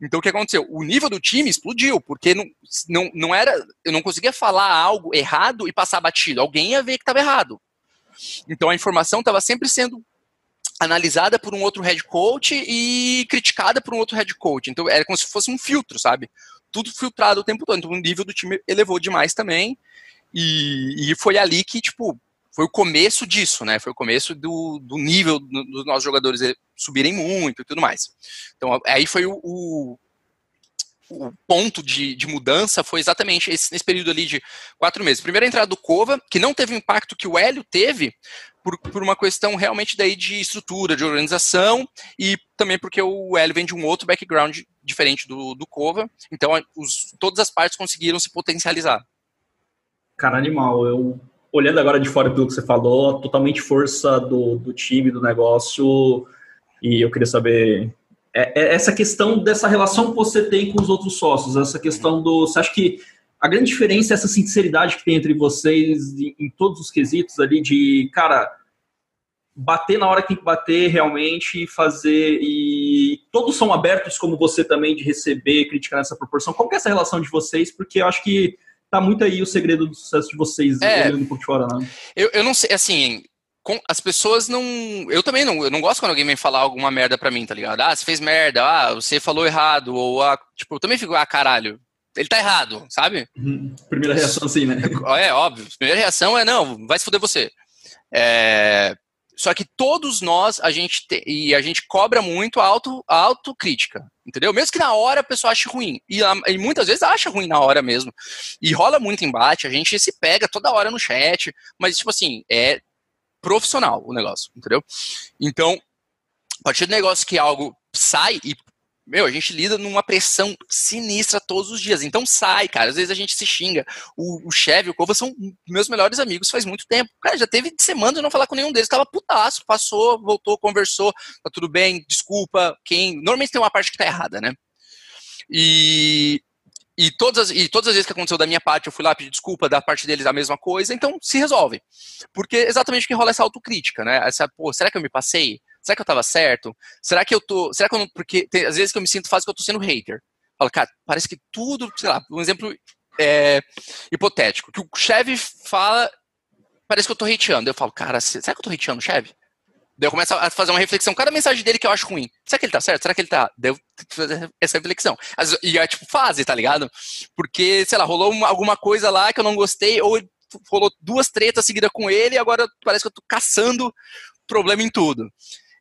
A: Então o que aconteceu? O nível do time explodiu, porque não, não, não era. Eu não conseguia falar algo errado e passar batido. Alguém ia ver que estava errado. Então a informação estava sempre sendo analisada por um outro head coach e criticada por um outro head coach. Então era como se fosse um filtro, sabe? Tudo filtrado o tempo todo. Então o nível do time elevou demais também. E, e foi ali que, tipo, foi o começo disso, né? Foi o começo do, do nível dos nossos jogadores subirem muito e tudo mais. Então aí foi o, o o ponto de, de, mudança foi exatamente esse, nesse período ali de quatro meses. Primeira entrada do Cova, que não teve o impacto que o Hélio teve, por, por, uma questão realmente daí de estrutura, de organização, e também porque o Hélio vem de um outro background diferente do, do Cova, então os, todas as partes conseguiram se potencializar.
B: Cara, animal, eu olhando agora de fora pelo que você falou, totalmente força do, do time, do negócio, e eu queria saber é, é essa questão dessa relação que você tem com os outros sócios, essa questão do. Você acha que a grande diferença é essa sinceridade que tem entre vocês em, em todos os quesitos ali de, cara, bater na hora que tem que bater realmente e fazer. E todos são abertos, como você também, de receber crítica nessa proporção. Como que é essa relação de vocês? Porque eu acho que tá muito aí o segredo do sucesso de vocês
A: é, olhando por fora, né? Eu, eu não sei, assim, as pessoas não. Eu também não. Eu não gosto quando alguém vem falar alguma merda pra mim, tá ligado? Ah, você fez merda, ah, você falou errado, ou ah, tipo, eu também fico, ah, caralho, ele tá errado, sabe?
B: Uhum. Primeira reação, assim, né?
A: É, óbvio. Primeira reação é, não, vai se fuder você. É... Só que todos nós, a gente te... e a gente cobra muito a, auto, a autocrítica, entendeu? Mesmo que na hora a pessoa ache ruim. E, e, muitas vezes acha ruim na hora mesmo. E rola muito embate, a gente se pega toda hora no chat, mas, tipo assim, é profissional o negócio, entendeu? Então, a partir do negócio que algo sai e meu, a gente lida numa pressão sinistra todos os dias. Então sai, cara. Às vezes a gente se xinga. O, o e o Cova são meus melhores amigos faz muito tempo. Cara, já teve semanas de não falar com nenhum deles. Tava putaço, passou, voltou, conversou. Tá tudo bem, desculpa. Quem. Normalmente tem uma parte que tá errada, né? E, e todas, as, e todas as vezes que aconteceu da minha parte, eu fui lá pedir desculpa, da parte deles a mesma coisa, então se resolve. Porque exatamente que rola essa autocrítica, né? Essa, pô, será que eu me passei? Será que eu tava certo? Será que eu tô. Será que eu não. Porque tem, às vezes que eu me sinto fácil que eu tô sendo hater. Falo, cara, parece que tudo, sei lá, um exemplo é, hipotético, que o Chevy fala, parece que eu tô hateando. Eu falo, cara, será que eu tô hateando o Chevy? Daí eu começo a fazer uma reflexão. Cada mensagem dele que eu acho ruim. Será que ele tá certo? Será que ele tá. Daí eu fazer essa reflexão. E é tipo fase, tá ligado? Porque, sei lá, rolou uma, alguma coisa lá que eu não gostei, ou rolou duas tretas seguidas com ele, e agora parece que eu tô caçando problema em tudo.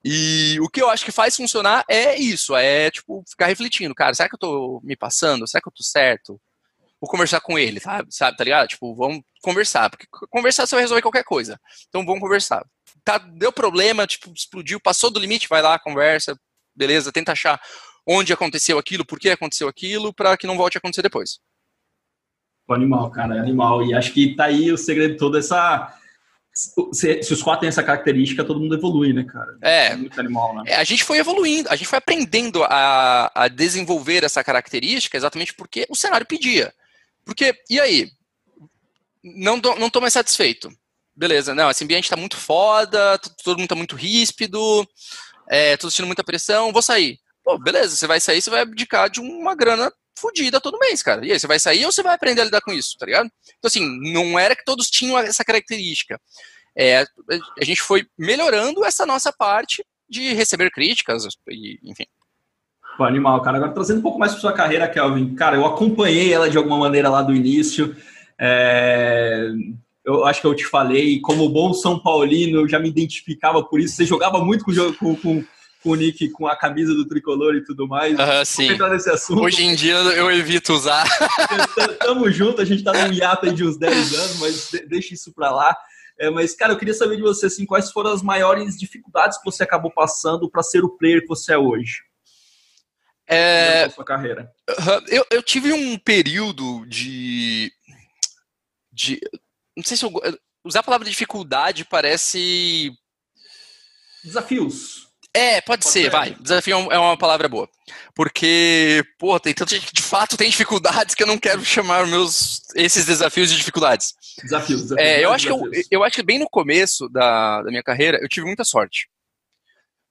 A: E o que eu acho que faz funcionar é isso, é tipo ficar refletindo, cara, será que eu tô me passando? Será que eu tô certo? Vou conversar com ele, sabe? sabe tá ligado? Tipo, vamos conversar, porque conversar você vai resolver qualquer coisa. Então vamos conversar tá, deu problema, tipo, explodiu, passou do limite, vai lá, conversa, beleza, tenta achar onde aconteceu aquilo, por que aconteceu aquilo, para que não volte a acontecer depois.
B: Animal, cara, animal. E acho que tá aí o segredo todo essa. Se, se, os quatro têm essa característica, todo mundo evolui, né, cara?
A: É. é muito animal, né? É, a gente foi evoluindo, a gente foi aprendendo a, a desenvolver essa característica exatamente porque o cenário pedia. Porque, e aí? Não, não tô mais satisfeito beleza, não, esse ambiente tá muito foda, todo mundo tá muito ríspido, é, tô sentindo muita pressão, vou sair. Pô, beleza, você vai sair, você vai abdicar de uma grana fodida todo mês, cara. E aí, você vai sair ou você vai aprender a lidar com isso, tá ligado? Então, assim, não era que todos tinham essa característica. É, a gente foi melhorando essa nossa parte de receber críticas, e, enfim.
B: Pô, animal, cara. Agora, trazendo um pouco mais para sua carreira, Kelvin. Cara, eu acompanhei ela de alguma maneira lá do início. É, eu acho que eu te falei, como bom São Paulino, eu já me identificava por isso. Você jogava muito com, com, com, com o Nick, com a camisa do tricolor e tudo mais.
A: Uhum, sim. entrar nesse assunto. Hoje em dia eu evito usar.
B: Tamo junto, a gente tá num hiato aí de uns 10 anos, mas deixa isso pra lá. É, mas, cara, eu queria saber de você, assim, quais foram as maiores dificuldades que você acabou passando para ser o player que você é hoje?
A: É...
B: Sua carreira.
A: Eu, eu tive um período de, de não sei se eu, usar a palavra dificuldade parece.
B: Desafios.
A: É, pode, pode ser, ser, vai. Desafio é uma palavra boa. Porque, pô, tem tanta gente que de fato tem dificuldades que eu não quero chamar meus, esses desafios de dificuldades.
B: Desafios, desafios.
A: É, eu, acho que eu, eu acho que bem no começo da, da minha carreira eu tive muita sorte.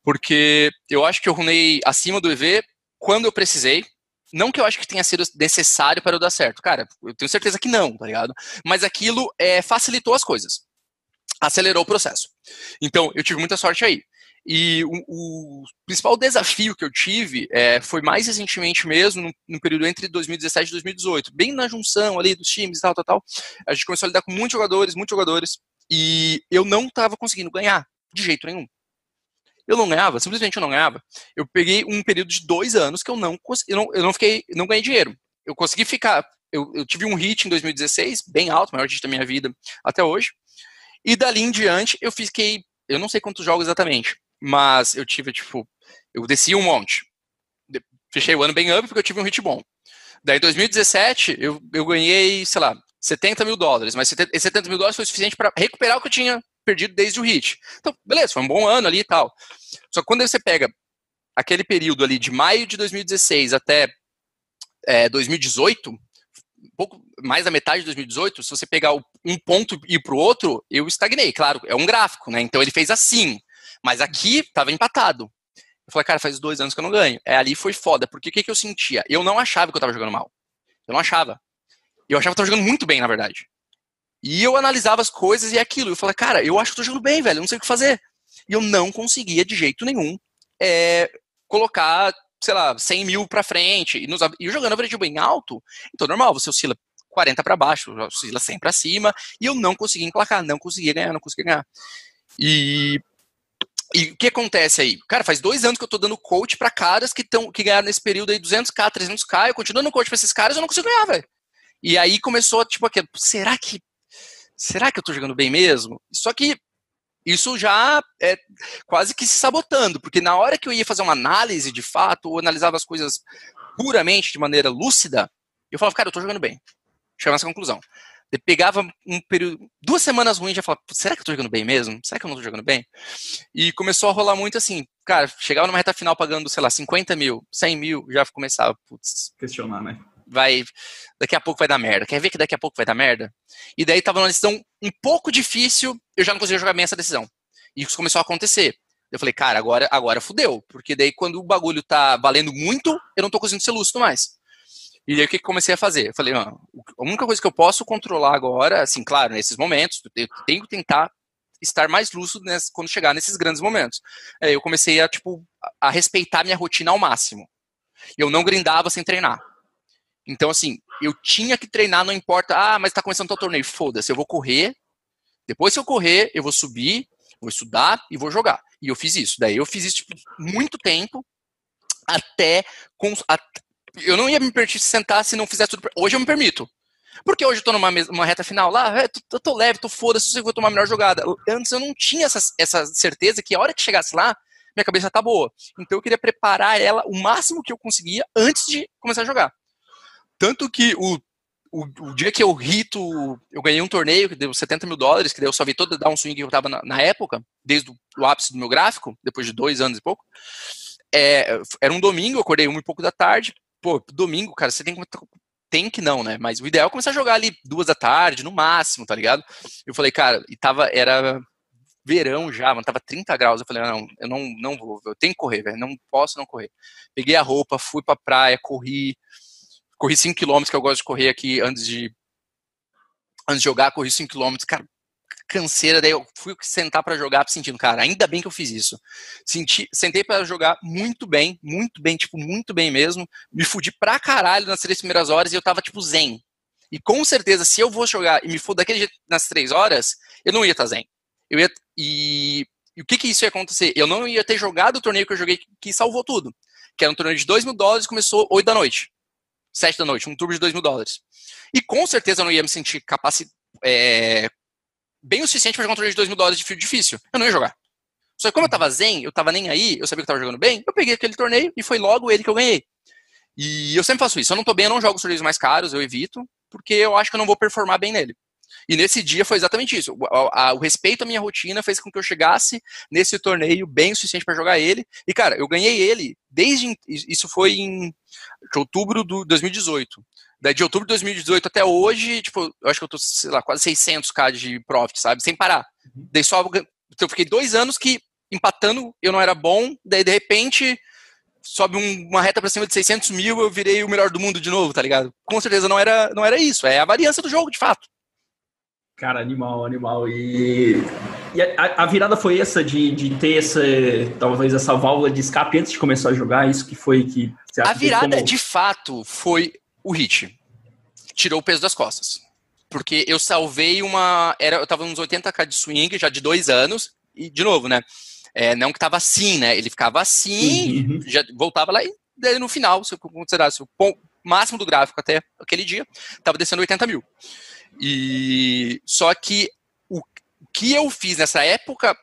A: Porque eu acho que eu runei acima do EV quando eu precisei, não que eu acho que tenha sido necessário para eu dar certo. Cara, eu tenho certeza que não, tá ligado? Mas aquilo é, facilitou as coisas. Acelerou o processo. Então, eu tive muita sorte aí. E o, o, principal desafio que eu tive é, foi mais recentemente mesmo, no, no, período entre 2017 e 2018, bem na junção ali dos times e tal, tal, tal. A gente começou a lidar com muitos jogadores, muitos jogadores, e eu não estava conseguindo ganhar, de jeito nenhum. Eu não ganhava, simplesmente eu não ganhava. Eu peguei um período de dois anos que eu não, eu não, eu não fiquei, não ganhei dinheiro. Eu consegui ficar, eu, eu tive um hit em 2016, bem alto, maior hit da minha vida até hoje. E dali em diante eu fiquei, eu não sei quantos jogos exatamente, mas eu tive, tipo, eu desci um monte. Fechei o ano bem up porque eu tive um hit bom. Daí, em 2017, eu, eu ganhei, sei lá, 70 mil dólares, mas 70 mil dólares foi suficiente para recuperar o que eu tinha perdido desde o hit. Então, beleza, foi um bom ano ali e tal. Só que quando você pega aquele período ali de maio de 2016 até é, 2018, um pouco mais da metade de 2018, se você pegar um ponto e ir para o outro, eu estagnei. Claro, é um gráfico, né? Então ele fez assim. Mas aqui estava empatado. Eu falei, cara, faz dois anos que eu não ganho. É, ali foi foda, porque o que, que eu sentia? Eu não achava que eu estava jogando mal. Eu não achava. Eu achava que eu tava jogando muito bem, na verdade. E eu analisava as coisas e aquilo. Eu falei, cara, eu acho que eu tô jogando bem, velho. Eu não sei o que fazer. E eu não conseguia de jeito nenhum é, colocar, sei lá, 100 mil pra frente. E, nos, e jogando average bem alto, então normal, você oscila 40 para baixo, oscila 100 para cima. E eu não conseguia emplacar, não conseguia ganhar, não conseguia ganhar. E e o que acontece aí? Cara, faz dois anos que eu tô dando coach para caras que, tão, que ganharam nesse período aí 200k, 300k, eu continuo dando coach pra esses caras eu não consigo ganhar, velho. E aí começou, tipo, aquilo, será que, será que eu tô jogando bem mesmo? Só que isso já é quase que se sabotando, porque na hora que eu ia fazer uma análise de fato, ou analisava as coisas puramente, de maneira lúcida, eu falava, cara, eu tô jogando bem. Chegava nessa conclusão. Pegava um período, duas semanas ruins, já falava, será que eu tô jogando bem mesmo? Será que eu não tô jogando bem? E começou a rolar muito assim, cara, chegava numa reta final pagando, sei lá, 50 mil, 100 mil, já começava, putz.
B: Questionar, né?
A: Vai, daqui a pouco vai dar merda. Quer ver que daqui a pouco vai dar merda? E daí tava numa decisão um pouco difícil, eu já não conseguia jogar bem essa decisão. E isso começou a acontecer. Eu falei, cara, agora, agora fudeu. Porque daí quando o bagulho tá valendo muito, eu não tô conseguindo ser lúcido mais. E aí o que comecei a fazer? Eu falei, ah, a única coisa que eu posso controlar agora, assim, claro, nesses momentos, eu tenho que tentar estar mais lúcido nesse, quando chegar nesses grandes momentos. Aí eu comecei a, tipo, a respeitar minha rotina ao máximo. Eu não grindava sem treinar. Então, assim, eu tinha que treinar, não importa, ah, mas tá começando o torneio, foda-se, eu vou correr, depois que eu correr, eu vou subir, vou estudar e vou jogar. E eu fiz isso. Daí eu fiz isso, tipo, muito tempo, até, eu não ia me permitir sentar se não fizesse tudo. Hoje eu me permito. Porque hoje eu tô numa uma reta final lá, é, eu tô leve, tô foda-se, eu vou tomar a melhor jogada. Antes eu não tinha essa, essa certeza que a hora que chegasse lá, minha cabeça tá boa. Então eu queria preparar ela o máximo que eu conseguia antes de começar a jogar. Tanto que o, o, o dia que eu rito, eu ganhei um torneio que deu 70 mil dólares, que eu só vi todo dar um swing que eu tava na, na época, desde o, o ápice do meu gráfico, depois de dois anos e pouco. É, era um domingo, eu acordei uma e pouco da tarde, pô, domingo, cara, você tem que. Tem que não, né? Mas o ideal é começar a jogar ali duas da tarde, no máximo, tá ligado? Eu falei, cara, e tava. Era verão já, mano, tava 30 graus. Eu falei, não, eu não, não vou, eu tenho que correr, velho, não posso não correr. Peguei a roupa, fui pra praia, corri, corri 5 km, que eu gosto de correr aqui antes de antes de jogar, corri 5 km, cara, canseira, daí eu fui sentar para jogar sentindo, cara, ainda bem que eu fiz isso. Senti, sentei para jogar muito bem, muito bem, tipo, muito bem mesmo. Me fudi pra caralho nas três primeiras horas e eu tava, tipo, zen. E com certeza, se eu vou jogar e me for daquele jeito nas três horas, eu não ia estar tá zen. Eu ia. E, e, o que que isso ia acontecer? Eu não ia ter jogado o torneio que eu joguei que salvou tudo. Que era um torneio de 2 mil dólares, começou 8 da noite. 7 da noite, um turbo de 2 mil dólares. E com certeza eu não ia me sentir capacitado. É, bem o suficiente para jogar um torneio de 2 mil dólares de fio difícil. Eu não ia jogar. Só que como eu tava zen, eu tava nem aí, eu sabia que eu tava jogando bem, eu peguei aquele torneio e foi logo ele que eu ganhei. E eu sempre faço isso. Eu não tô bem, eu não jogo os torneios mais caros, eu evito, porque eu acho que eu não vou performar bem nele. E nesse dia foi exatamente isso. O, a, o, respeito à minha rotina fez com que eu chegasse nesse torneio bem o suficiente para jogar ele. E, cara, eu ganhei ele desde. Isso foi em outubro de 2018. Daí de outubro de 2018 até hoje, tipo, eu acho que eu tô, sei lá, quase 600k de profit, sabe? Sem parar. Uhum. Daí só. Então eu fiquei dois anos que empatando eu não era bom, daí de repente sobe um, uma reta pra cima de 600 mil, eu virei o melhor do mundo de novo, tá ligado? Com certeza não era, não era isso, é a variância do jogo, de fato.
B: Cara, animal, animal. E, e a, a, virada foi essa de, de ter essa, talvez essa válvula de escape antes de começar a jogar, isso que foi que...
A: a virada, como... de fato, foi o hit. Tirou o peso das costas. Porque eu salvei uma... Era, eu tava uns 80k de swing, já de dois anos, e, de novo, né? É, não que tava assim, né? Ele ficava assim, uhum. já voltava lá e daí no final, se eu considerasse o máximo do gráfico até aquele dia, tava descendo 80 mil. E só que o que eu fiz nessa época,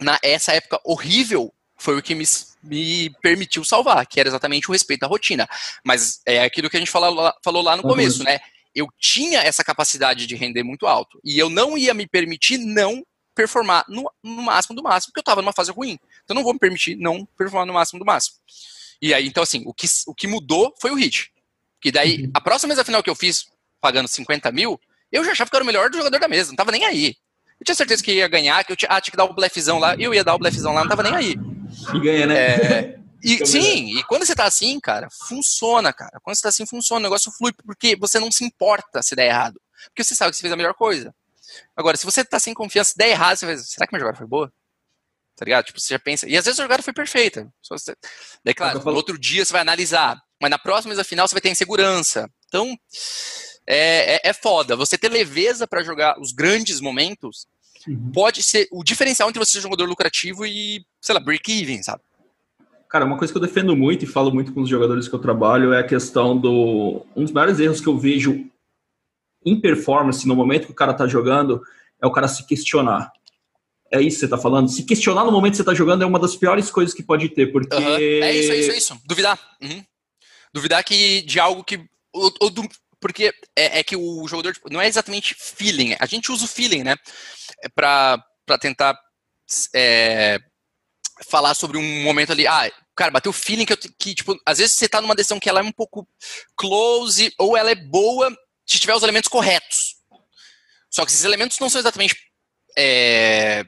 A: na essa época horrível, foi o que me, me permitiu salvar, que era exatamente o respeito à rotina. Mas é aquilo que a gente falou, falou lá no uhum. começo, né? Eu tinha essa capacidade de render muito alto. E eu não ia me permitir não performar no, no máximo do máximo, porque eu estava numa fase ruim. Então eu não vou me permitir não performar no máximo do máximo. E aí, então, assim, o que, o que mudou foi o hit. Que daí, uhum. a próxima mesa final que eu fiz, pagando 50 mil, eu já achava que era o melhor jogador da mesa, não tava nem aí. Eu tinha certeza que ia ganhar, que eu tinha, ah, tinha que dar o blefzão lá, eu ia dar o blefzão lá, não tava nem aí.
B: E ganha, né?
A: É, e, sim, e quando você tá assim, cara, funciona, cara. Quando você tá assim, funciona, o negócio flui, porque você não se importa se der errado. Porque você sabe que você fez a melhor coisa. Agora, se você tá sem confiança, se der errado, você vai será que minha jogada foi boa? Tá ligado? Tipo, você já pensa. E às vezes a jogada foi perfeita. Você... Daí, claro, no outro dia você vai analisar. Mas na próxima mesa final você vai ter insegurança. Então, é, é, é foda. Você ter leveza para jogar os grandes momentos uhum. pode ser o diferencial entre você ser um jogador lucrativo e, sei lá, break-even, sabe?
B: Cara, uma coisa que eu defendo muito e falo muito com os jogadores que eu trabalho é a questão do. Um dos maiores erros que eu vejo em performance no momento que o cara tá jogando é o cara se questionar. É isso que você tá falando? Se questionar no momento que você tá jogando é uma das piores coisas que pode ter, porque. Uhum.
A: É isso, é isso, é isso. Duvidar. Uhum. Duvidar que de algo que. Ou, ou do, porque é, é, que o jogador tipo, não é exatamente feeling. A gente usa o feeling, né? É para tentar é, falar sobre um momento ali. Ah, cara, bateu o feeling que, eu, que, tipo, às vezes você tá numa decisão que ela é um pouco close ou ela é boa se tiver os elementos corretos. Só que esses elementos não são exatamente é,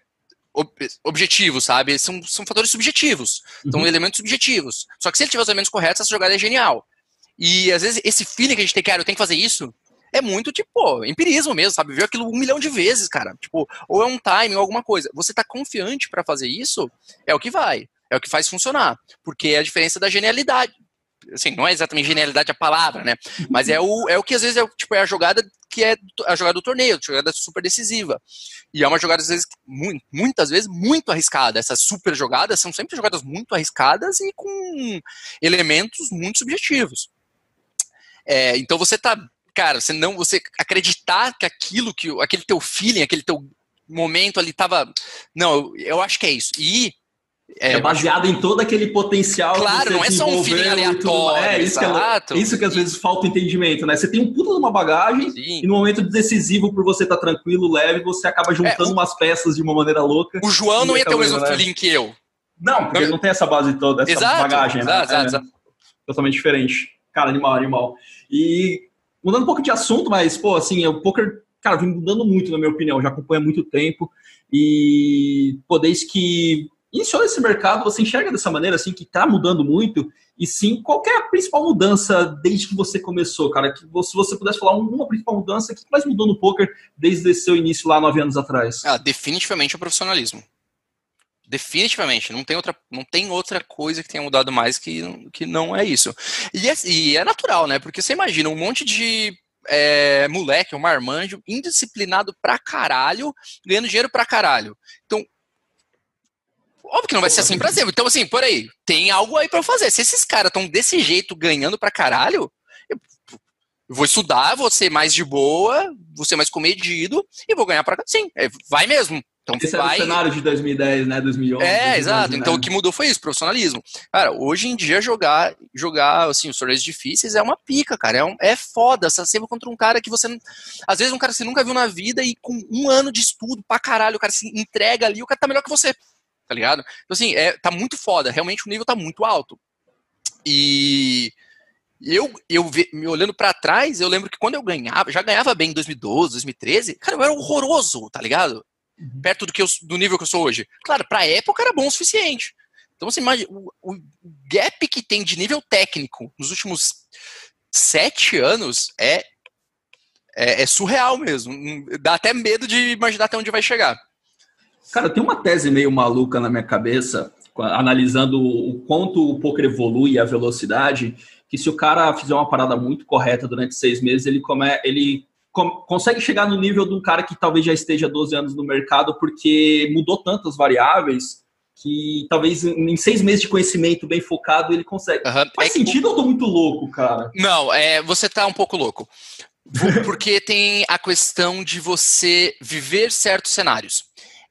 A: ob objetivos, sabe? São, são fatores subjetivos. Uhum. São elementos subjetivos. Só que se ele tiver os elementos corretos, essa jogada é genial. E às vezes esse feeling que a gente tem, cara, eu tenho que fazer isso, é muito, tipo, empirismo mesmo, sabe? Viu aquilo um milhão de vezes, cara. Tipo, ou é um timing ou alguma coisa. Você tá confiante para fazer isso, é o que vai. É o que faz funcionar. Porque é a diferença da genialidade. Assim, não é exatamente genialidade a palavra, né? Mas é o, é o que às vezes é, tipo, é a jogada que é a jogada do torneio, a jogada super decisiva. E é uma jogada, às vezes, muitas vezes, muito arriscada. Essas super jogadas são sempre jogadas muito arriscadas e com elementos muito subjetivos. É, então você tá, cara, você não, você acreditar que aquilo que, aquele teu feeling, aquele teu momento ali tava, não, eu, eu acho que é isso. E
B: é, é, baseado em todo aquele potencial.
A: Claro, não é só um feeling aleatório.
B: É, isso, exato. que, é, isso que às vezes falta entendimento, né? Você tem um puta de uma bagagem Sim. e no momento decisivo por você estar tá tranquilo, leve, você acaba juntando é, o, umas peças de uma maneira louca.
A: O João não ia ter o mesmo né? feeling que eu.
B: Não, porque ele não tem essa base toda, essa exato, bagagem, né? Exato, é, exato. Totalmente diferente. Cara, animal, animal. E mudando um pouco de assunto, mas, pô, assim, o poker, cara, vem mudando muito, na minha opinião. Já acompanho há muito tempo. E, pô, desde que iniciou esse mercado, você enxerga dessa maneira, assim, que tá mudando muito? E sim, qual é a principal mudança desde que você começou, cara? Que se você pudesse falar uma principal mudança, o que mais mudou no poker desde seu início lá nove anos atrás?
A: Ah, definitivamente o profissionalismo. Definitivamente, não tem outra, não tem outra coisa que tenha mudado mais que, que não é isso. E é, e é natural, né? Porque você imagina um monte de é, moleque, um marmanjo, indisciplinado pra caralho, ganhando dinheiro pra caralho. Então, óbvio que não vai ser assim pra sempre. Então, assim, por aí, tem algo aí pra eu fazer. Se esses caras estão desse jeito ganhando pra caralho, eu vou estudar, vou ser mais de boa, vou ser mais comedido e vou ganhar pra. Sim, é, vai mesmo.
B: Então Esse vai... era o cenário de 2010, né? 2011.
A: É, 2011, exato. Né? Então o que mudou foi isso, profissionalismo. Cara, hoje em dia jogar, jogar assim, os torneios difíceis é uma pica, cara. É, um, é foda. Você sempre contra um cara que você. Às vezes um cara que você nunca viu na vida e com um ano de estudo pra caralho, o cara se entrega ali, o cara tá melhor que você. Tá ligado? Então, assim, é, tá muito foda. Realmente o nível tá muito alto. E eu, eu me olhando para trás, eu lembro que quando eu ganhava, já ganhava bem em 2012, 2013, cara, eu era horroroso, tá ligado? Uhum. perto do, que eu, do nível que eu sou hoje. Claro, para a época era bom o suficiente. Então você imagina, o, o, gap que tem de nível técnico nos últimos sete anos é, É, é, surreal mesmo. Dá até medo de imaginar até onde vai chegar.
B: Cara, tem uma tese meio maluca na minha cabeça, analisando o quanto o poker evolui e a velocidade, que se o cara fizer uma parada muito correta durante seis meses, ele, come, ele consegue chegar no nível de um cara que talvez já esteja 12 anos no mercado, porque mudou tantas variáveis que talvez em seis meses de conhecimento bem focado ele consegue. Uhum. Faz é sentido que... ou eu tô muito louco, cara?
A: Não, é, você tá um pouco louco. Porque tem a questão de você viver certos cenários.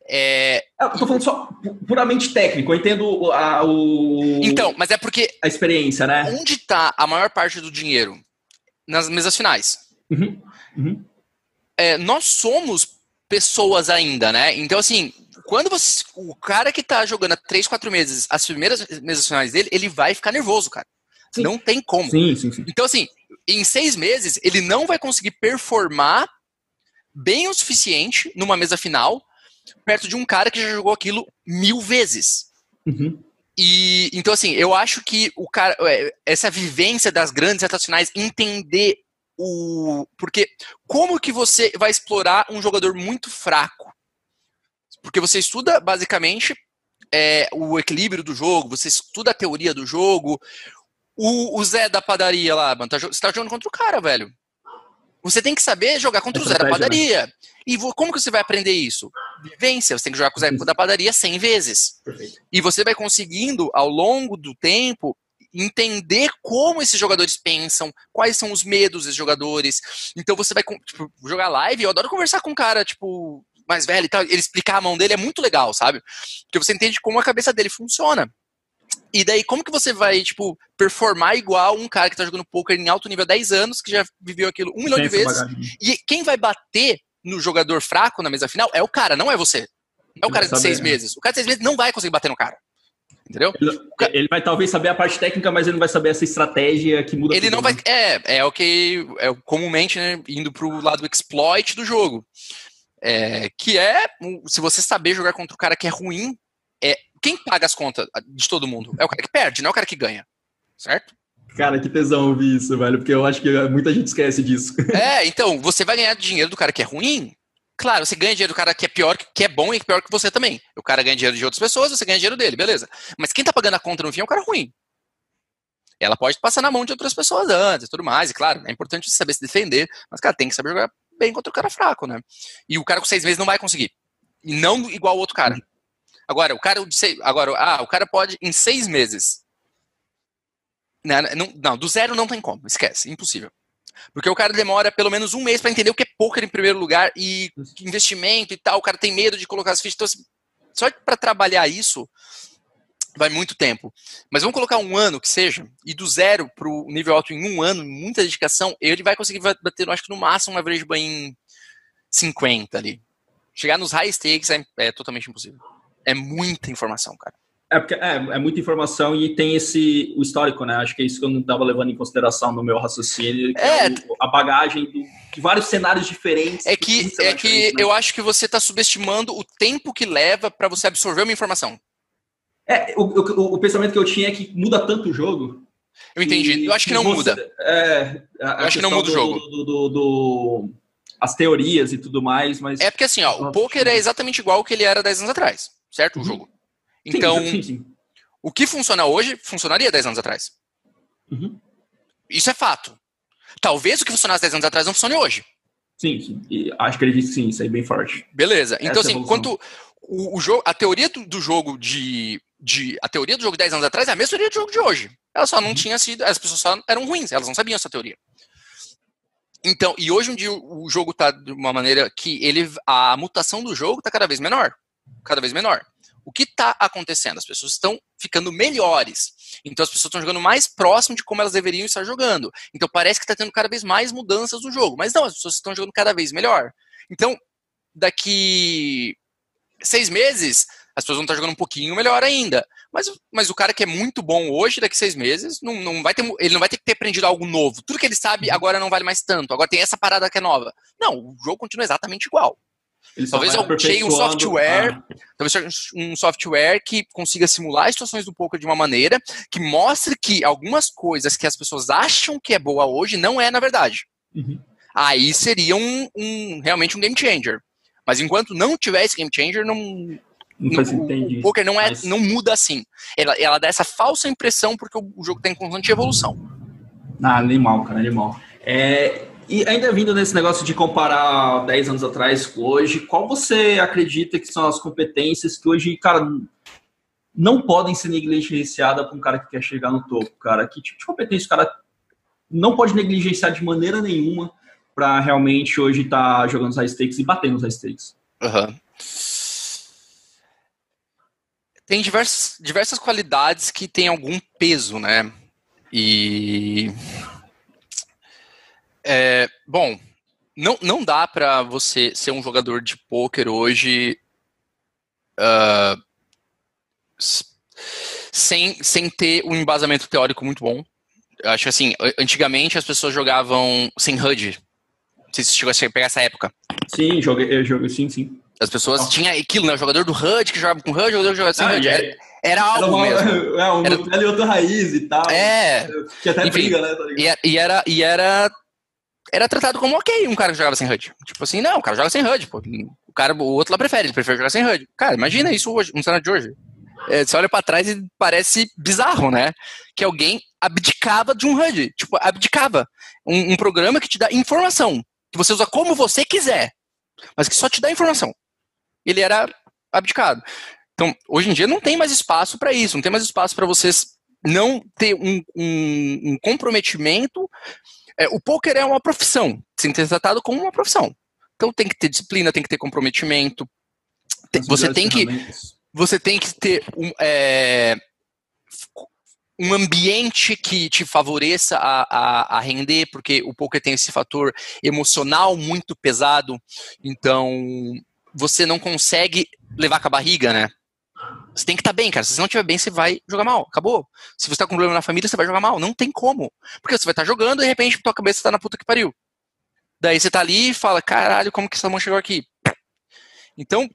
B: É... é eu tô falando só puramente técnico, eu entendo a, o...
A: Então, mas é porque...
B: A experiência, né?
A: Onde está a maior parte do dinheiro? Nas mesas finais. Uhum. Uhum. É, nós somos pessoas ainda, né? Então, assim, quando você... O cara que tá jogando há 3, 4 meses, as primeiras mesas finais dele, ele vai ficar nervoso, cara. Sim. Não tem como.
B: Sim, sim, sim.
A: Então, assim, em seis meses, ele não vai conseguir performar bem o suficiente numa mesa final perto de um cara que já jogou aquilo mil vezes. Uhum. E então, assim, eu acho que o cara, é, essa vivência das grandes retas finais, entender o. Porque como que você vai explorar um jogador muito fraco? Porque você estuda basicamente é, o equilíbrio do jogo, você estuda a teoria do jogo, o, o Zé da padaria lá, mano, tá, você tá jogando contra o cara, velho. Você tem que saber jogar contra o Zé da né? padaria. Né? E como que você vai aprender isso? Vivência. Você tem que jogar com o Zé da padaria 100 vezes. Perfeito. E você vai conseguindo, ao longo do tempo, entender como esses jogadores pensam, quais são os medos desses jogadores. Então você vai tipo, jogar live. Eu adoro conversar com um cara, tipo, mais velho e tal. Ele explicar a mão dele é muito legal, sabe? Porque você entende como a cabeça dele funciona. E daí, como que você vai, tipo, performar igual um cara que tá jogando poker em alto nível há 10 anos, que já viveu aquilo um milhão de vezes? Bagagem. E quem vai bater no jogador fraco na mesa final é o cara, não é você. É o cara de seis né? meses. O cara de seis meses não vai conseguir bater no cara. Entendeu?
B: Ele, ele, vai talvez saber a parte técnica, mas ele não vai saber essa estratégia que muda.
A: Ele tudo, não vai. Né? É, é o que é comumente né, indo pro lado exploit do jogo. É, que é, se você saber jogar contra o cara que é ruim, é quem paga as contas de todo mundo? É o cara que perde, não é o cara que ganha. Certo?
B: Cara, que tesão ouvir isso, velho, porque eu acho que muita gente esquece disso.
A: É, então, você vai ganhar dinheiro do cara que é ruim? Claro, você ganha dinheiro do cara que é pior, que é bom e pior que você também. O cara ganha dinheiro de outras pessoas, você ganha dinheiro dele, beleza. Mas quem tá pagando a conta no fim é o cara ruim. Ela pode passar na mão de outras pessoas antes e tudo mais, e claro, é importante saber se defender, mas, cara, tem que saber jogar bem contra o cara fraco, né? E o cara com seis meses não vai conseguir. E não igual o outro cara. Agora, o cara, agora, ah, o cara pode em seis meses. Né, não, não, do zero não tem como, esquece, impossível. Porque o cara demora pelo menos um mês para entender o que é poker em primeiro lugar e investimento e tal. O cara tem medo de colocar as fichas. Então, assim, só para trabalhar isso vai muito tempo. Mas vamos colocar um ano que seja, e do zero para o nível alto em um ano, muita dedicação, ele vai conseguir bater, acho que no máximo, um average em 50 ali. Chegar nos high stakes é, é totalmente impossível é muita informação, cara.
B: É, porque é, é, muita informação e tem esse o histórico, né? Acho que é isso que eu não estava levando em consideração no meu raciocínio, é, é o, a bagagem do, de vários cenários diferentes.
A: É que, é que né? eu acho que você está subestimando o tempo que leva para você absorver uma informação.
B: É, o, o, o, pensamento que eu tinha é que muda tanto o jogo.
A: Eu entendi. Eu acho que não você, muda.
B: É, a, eu acho que não muda o jogo. Do, do, do, as teorias e tudo mais, mas.
A: É porque assim, ó, o poker é exatamente igual ao que ele era 10 anos atrás certo? Uhum. O jogo. Então, sim, sim, o que funciona hoje, funcionaria 10 anos atrás. Uhum. Isso é fato. Talvez o que funcionasse 10 anos atrás não funcione hoje.
B: Sim, sim. E acho que ele disse sim, isso aí é bem forte.
A: Beleza. Então, Essa assim, quanto o, o, jogo, a teoria do, do, jogo de, de. A teoria do jogo de 10 anos atrás é a mesma teoria do jogo de hoje. Ela só não uhum. tinha sido. As pessoas só eram ruins, elas não sabiam essa teoria. Então, e hoje em dia o jogo está de uma maneira que ele. A mutação do jogo está cada vez menor cada vez menor. O que está acontecendo? As pessoas estão ficando melhores. Então as pessoas estão jogando mais próximo de como elas deveriam estar jogando. Então parece que está tendo cada vez mais mudanças no jogo. Mas não, as pessoas estão jogando cada vez melhor. Então, daqui seis meses, as pessoas vão estar jogando um pouquinho melhor ainda. Mas, mas o cara que é muito bom hoje, daqui seis meses, não, não vai ter, ele não vai ter que ter aprendido algo novo. Tudo que ele sabe agora não vale mais tanto. Agora tem essa parada que é nova. Não, o jogo continua exatamente igual. Eles talvez eu chegue um software, ah. talvez um software que consiga simular as situações do poker de uma maneira que mostre que algumas coisas que as pessoas acham que é boa hoje não é na verdade. Uhum. aí seria um, um, realmente um game changer. Mas enquanto não tiver esse game changer, não,
B: não o, o
A: poker não, é, mas... não muda assim. Ela, ela dá essa falsa impressão porque o, o jogo tem constante evolução.
B: Ah, animal, cara, animal. É, e ainda vindo nesse negócio de comparar 10 anos atrás com hoje, qual você acredita que são as competências que hoje, cara, não podem ser negligenciadas para um cara que quer chegar no topo, cara? Que tipo de competência o cara não pode negligenciar de maneira nenhuma para realmente hoje estar tá jogando os high stakes e batendo os high stakes?
A: Uhum. Tem diversas, diversas qualidades que têm algum peso, né? E. É, bom, não, não dá para você ser um jogador de pôquer hoje uh, sem, sem ter um embasamento teórico muito bom. Eu acho que assim, antigamente as pessoas jogavam sem HUD. Não sei se você chegou a pegar essa época.
B: Sim, joguei, eu joguei sim, sim.
A: As pessoas oh. tinham aquilo, né? O jogador do HUD que jogava com HUD, o jogador que jogava sem ah, HUD. Era, era algo era uma, mesmo.
B: É, um era, e outro raiz e tal.
A: É.
B: Que até enfim, briga, né? Tá
A: e, era, e era era tratado como ok um cara que jogava sem HUD. Tipo assim, não, o cara joga sem HUD, pô. O cara, o outro lá prefere, ele prefere jogar sem HUD. Cara, imagina isso hoje, no cenário de hoje. É, você olha para trás e parece bizarro, né? Que alguém abdicava de um HUD. Tipo, abdicava. Um, um programa que te dá informação. Que você usa como você quiser. Mas que só te dá informação. Ele era abdicado. Então, hoje em dia não tem mais espaço para isso. Não tem mais espaço para vocês não ter um, um, um comprometimento é, o poker é uma profissão, tem que ser tratado como uma profissão. Então tem que ter disciplina, tem que ter comprometimento. Tem, você tem que você tem que ter um, é, um ambiente que te favoreça a, a, a, render, porque o poker tem esse fator emocional muito pesado. Então você não consegue levar com a barriga, né? Você tem que estar tá bem, cara. Se você não estiver bem, você vai jogar mal. Acabou. Se você está com problema na família, você vai jogar mal. Não tem como. Porque você vai estar tá jogando e de repente tua cabeça está na puta que pariu. Daí você tá ali e fala, caralho, como que essa mão chegou aqui? Então.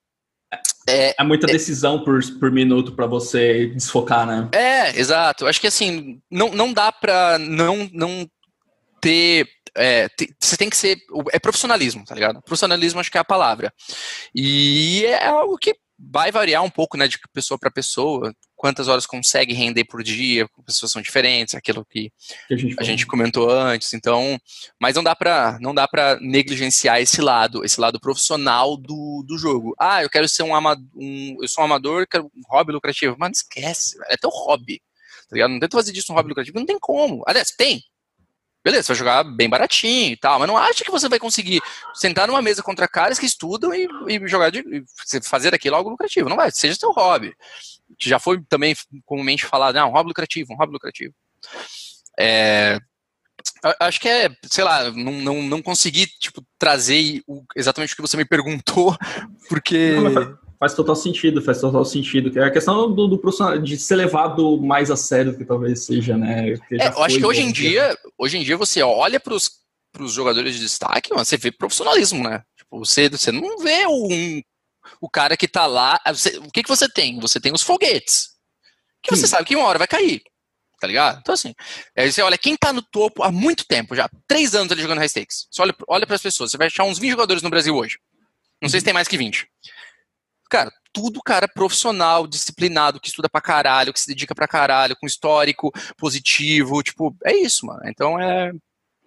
B: É, é muita é decisão por, por minuto para você desfocar, né?
A: É, exato. Acho que assim, não, não dá pra não, não ter é, você tem que ser. É profissionalismo, tá ligado? Profissionalismo acho que é a palavra. E é algo que vai variar um pouco, né, de pessoa para pessoa, quantas horas consegue render por dia, pessoas são diferentes, aquilo que, que a, gente, a gente, comentou antes. Então, mas não dá para não dá para negligenciar esse lado, esse lado profissional do, do jogo. Ah, eu quero ser um amador, um, eu sou um amador, quero um hobby lucrativo. Mano, esquece, é teu hobby. Tá ligado? Não tenta fazer disso um hobby lucrativo, não tem como. Aliás, tem, beleza, você vai jogar bem baratinho e tal, mas não acha que você vai conseguir sentar numa mesa contra caras que estudam e, e jogar de, fazer aquilo algo lucrativo. Não vai, seja seu hobby. Já foi também comumente falado, não, um hobby lucrativo, um hobby lucrativo. É, acho que é, sei lá, não, não, não consegui tipo, trazer o, exatamente o que você me perguntou, porque.
B: Faz total sentido, faz total sentido. É a questão do, do profissional, de ser levado mais a sério que talvez seja, né?
A: É, eu acho que hoje em dia, hoje em dia você olha para os jogadores de destaque, mano, você vê profissionalismo, né? Tipo, você, você não vê um, o cara que tá lá. Você, o que, que você tem? Você tem os foguetes. Que você sabe que uma hora vai cair. Tá ligado? Então, assim, aí você olha quem tá no topo há muito tempo já, três anos ali jogando high stakes. Você olha, olha para as pessoas, você vai achar uns 20 jogadores no Brasil hoje. Não sei se tem mais que 20. Cara, tudo cara profissional, disciplinado, que estuda pra caralho, que se dedica pra caralho, com histórico positivo, tipo, é isso, mano. Então é.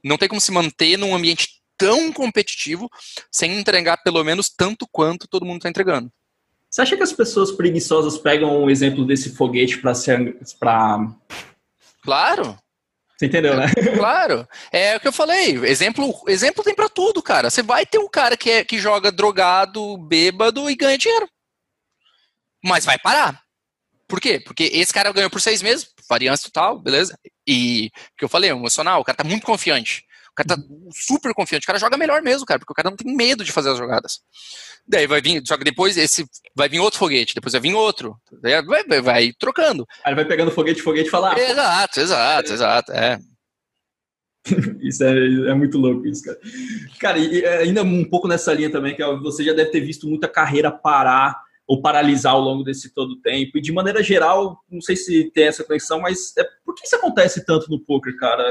A: Não tem como se manter num ambiente tão competitivo sem entregar pelo menos tanto quanto todo mundo tá entregando.
B: Você acha que as pessoas preguiçosas pegam um exemplo desse foguete para ser. Pra...
A: Claro.
B: Você entendeu, né?
A: Claro. É o que eu falei. Exemplo, exemplo tem para tudo, cara. Você vai ter um cara que, é, que joga drogado, bêbado e ganha dinheiro mas vai parar. Por quê? Porque esse cara ganhou por seis meses, variância total, beleza? E o que eu falei, emocional, o cara tá muito confiante. O cara tá super confiante, o cara joga melhor mesmo, cara, porque o cara não tem medo de fazer as jogadas. Daí vai vir, só que depois esse vai vir outro foguete, depois vai vir outro. Vai, vai, vai trocando.
B: Aí vai pegando foguete, foguete e falar.
A: Ah, exato, exato, exato. É.
B: isso é, é, muito louco, isso, cara. Cara, e ainda um pouco nessa linha também, que você já deve ter visto muita carreira parar ou paralisar ao longo desse todo o tempo. E de maneira geral, não sei se tem essa conexão, mas é, por que isso acontece tanto no poker, cara?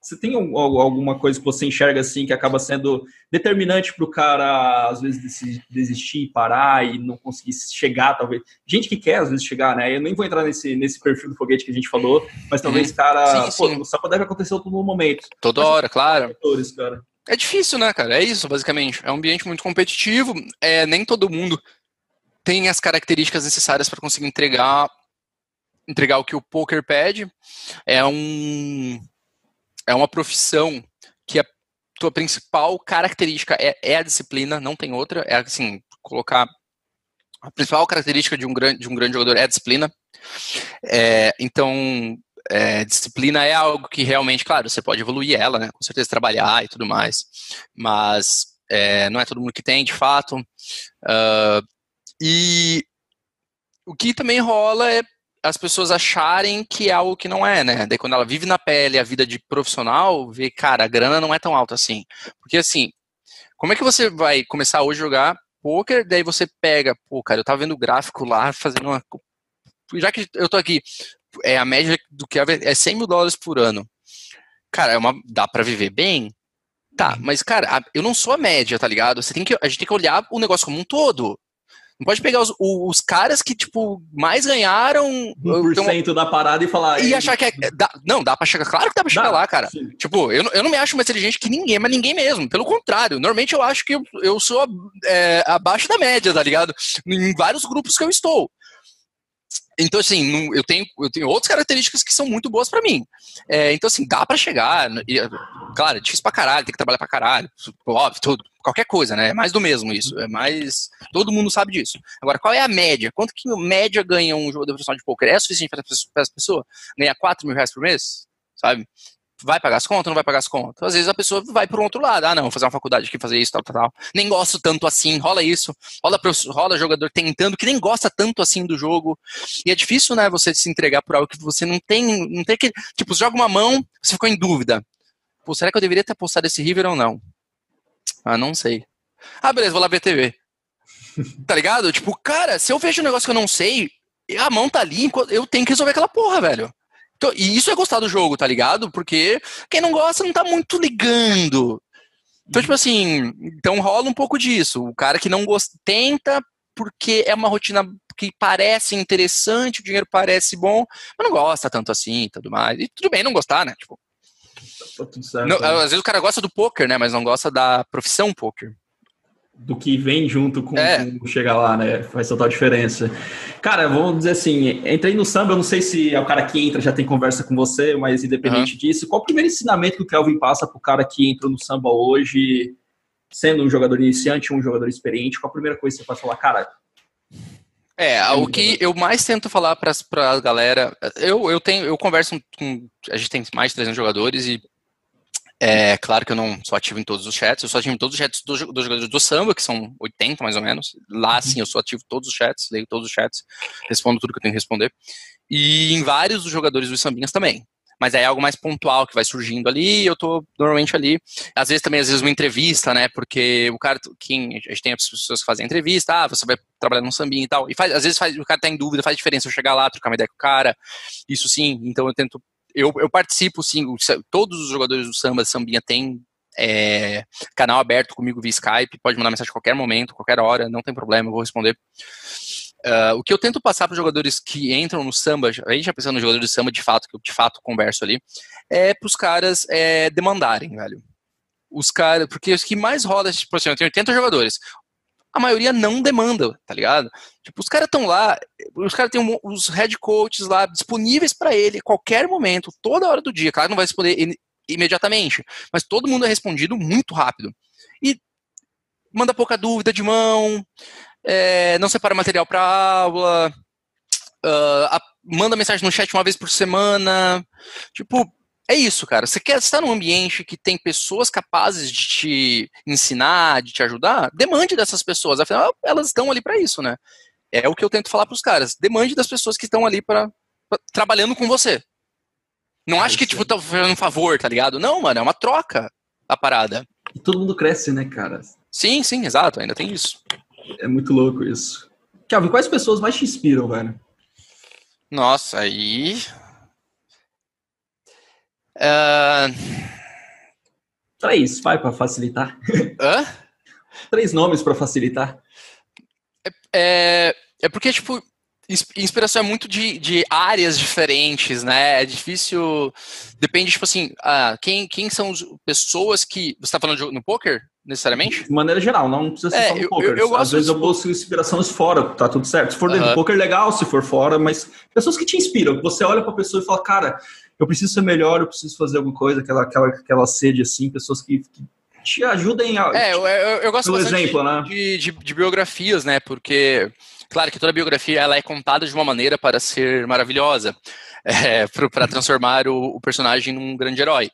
B: Você tem alguma coisa que você enxerga assim que acaba sendo determinante para o cara, às vezes, desistir, parar e não conseguir chegar, talvez? Gente que quer, às vezes, chegar, né? Eu nem vou entrar nesse, nesse perfil do foguete que a gente falou, mas talvez, uhum. cara, sim, pô, só deve acontecer todo momento.
A: Toda mas, hora, claro. Cara. É difícil, né, cara? É isso, basicamente. É um ambiente muito competitivo, é, nem todo mundo tem as características necessárias para conseguir entregar entregar o que o poker pede. É um é uma profissão que a tua principal característica é, é a disciplina, não tem outra. É assim, colocar a principal característica de um grande, de um grande jogador é a disciplina. É, então, é, disciplina é algo que realmente, claro, você pode evoluir ela, né? Com certeza trabalhar e tudo mais, mas é, não é todo mundo que tem, de fato. Uh, e o que também rola é as pessoas acharem que é algo que não é, né? Daí quando ela vive na pele a vida de profissional, vê, cara, a grana não é tão alta assim. Porque assim, como é que você vai começar hoje a jogar poker, daí você pega, pô, cara, eu tava vendo o gráfico lá, fazendo uma... Já que eu tô aqui, é a média do que é 100 mil dólares por ano. Cara, é uma, dá para viver bem? Tá, mas cara, eu não sou a média, tá ligado? Você tem que, a gente tem que olhar o negócio como um todo. Não pode pegar os, os caras que, tipo, mais ganharam.
B: 1% então, da parada e falar.
A: E achar que é. Dá, não, dá pra chegar. Claro que dá pra chegar dá, lá, cara. Sim. Tipo, eu, eu não me acho mais inteligente que ninguém, mas ninguém mesmo. Pelo contrário, normalmente eu acho que eu, eu sou é, abaixo da média, tá ligado? Em vários grupos que eu estou. Então, assim, eu tenho, eu tenho outras características que são muito boas para mim. É, então, assim, dá para chegar. E, claro, é difícil pra caralho, tem que trabalhar pra caralho. Óbvio, tudo, qualquer coisa, né? É mais do mesmo isso. É mais. Todo mundo sabe disso. Agora, qual é a média? Quanto que média ganha um jogador profissional de poker? É suficiente para essa pessoa? Ganhar 4 mil reais por mês? Sabe? vai pagar as contas, não vai pagar as contas. Às vezes a pessoa vai para o outro lado, ah, não, vou fazer uma faculdade aqui, fazer isso, tal, tal, tal. Nem gosto tanto assim, rola isso, rola, rola jogador tentando, que nem gosta tanto assim do jogo. E é difícil, né, você se entregar por algo que você não tem, não tem que, tipo, joga uma mão, você ficou em dúvida. Pô, será que eu deveria ter apostado esse River ou não? Ah, não sei. Ah, beleza, vou lá ver TV. tá ligado? Tipo, cara, se eu vejo um negócio que eu não sei, a mão tá ali, eu tenho que resolver aquela porra, velho. Então, e isso é gostar do jogo, tá ligado? Porque quem não gosta não tá muito ligando. Então, tipo assim, então rola um pouco disso. O cara que não gosta, tenta porque é uma rotina que parece interessante, o dinheiro parece bom, mas não gosta tanto assim e tudo mais. E tudo bem não gostar, né? Tipo, tá certo, não, né? às vezes o cara gosta do poker, né? Mas não gosta da profissão poker
B: do que vem junto com, é. com, chegar lá, né? Faz total diferença. Cara, vamos dizer assim, entrei no samba, eu não sei se é o cara que entra já tem conversa com você, mas independente uhum. disso, qual o primeiro ensinamento que o Kelvin passa pro cara que entrou no samba hoje, sendo um jogador iniciante, um jogador experiente, qual a primeira coisa que você pode falar, cara?
A: É, o que eu mais tento falar para a galera, eu, eu tenho, eu converso com, a gente tem mais de 300 jogadores e é claro que eu não sou ativo em todos os chats, eu sou ativo em todos os chats dos, dos jogadores do samba, que são 80 mais ou menos. Lá, sim, eu sou ativo em todos os chats, leio todos os chats, respondo tudo que eu tenho que responder. E em vários dos jogadores dos sambinhas também. Mas é algo mais pontual que vai surgindo ali, eu tô normalmente ali. Às vezes também, às vezes, uma entrevista, né? Porque o cara, quem, a gente tem as pessoas que fazem entrevista, ah, você vai trabalhar num sambinha e tal. E faz, às vezes faz, o cara tá em dúvida, faz diferença eu chegar lá, trocar uma ideia com o cara. Isso sim, então eu tento eu, eu participo, sim, todos os jogadores do samba, sambinha, tem é, canal aberto comigo via Skype, pode mandar mensagem a qualquer momento, qualquer hora, não tem problema, eu vou responder. Uh, o que eu tento passar para os jogadores que entram no samba, a gente já pensando nos jogadores de samba de fato, que eu de fato converso ali, é para os caras é, demandarem, velho. Os caras, porque os que mais roda, tipo assim, eu tenho 80 jogadores a maioria não demanda, tá ligado? Tipo, os caras estão lá, os caras têm os head coaches lá disponíveis para ele a qualquer momento, toda hora do dia. Claro, não vai responder imediatamente, mas todo mundo é respondido muito rápido. E manda pouca dúvida de mão, é, não separa material para aula, uh, a, manda mensagem no chat uma vez por semana. Tipo, é isso, cara. Você quer estar num ambiente que tem pessoas capazes de te ensinar, de te ajudar? Demande dessas pessoas. Afinal, elas estão ali para isso, né? É o que eu tento falar para os caras. Demande das pessoas que estão ali para trabalhando com você. Não ah, acho que, tipo, tá fazendo um favor, tá ligado? Não, mano, é uma troca a parada.
B: E todo mundo cresce, né, cara?
A: Sim, sim, exato, ainda tem isso.
B: É muito louco isso. Kelvin, quais pessoas mais te inspiram, velho?
A: Nossa, aí
B: Uh... Três, vai para facilitar. Hã? Três nomes para facilitar.
A: É, é, é, porque, tipo, inspiração é muito de, de áreas diferentes, né? É difícil. Depende, tipo assim, ah, quem, quem são as pessoas que. Você está falando de, no poker, necessariamente?
B: De maneira geral, não precisa ser é, só no eu, poker. Eu, eu Às vezes eu busco inspirações fora, tá tudo certo. Se for dentro do poker, legal, se for fora, mas pessoas que te inspiram. Você olha pra pessoa e fala, cara, eu preciso ser melhor, eu preciso fazer alguma coisa, aquela, aquela, aquela sede assim, pessoas que, que te ajudem a.
A: É, eu, eu, eu gosto exemplo, né? de, de, de, biografias, né? Porque, claro que toda biografia ela é contada de uma maneira para ser maravilhosa, é, para transformar o, o, personagem num grande herói.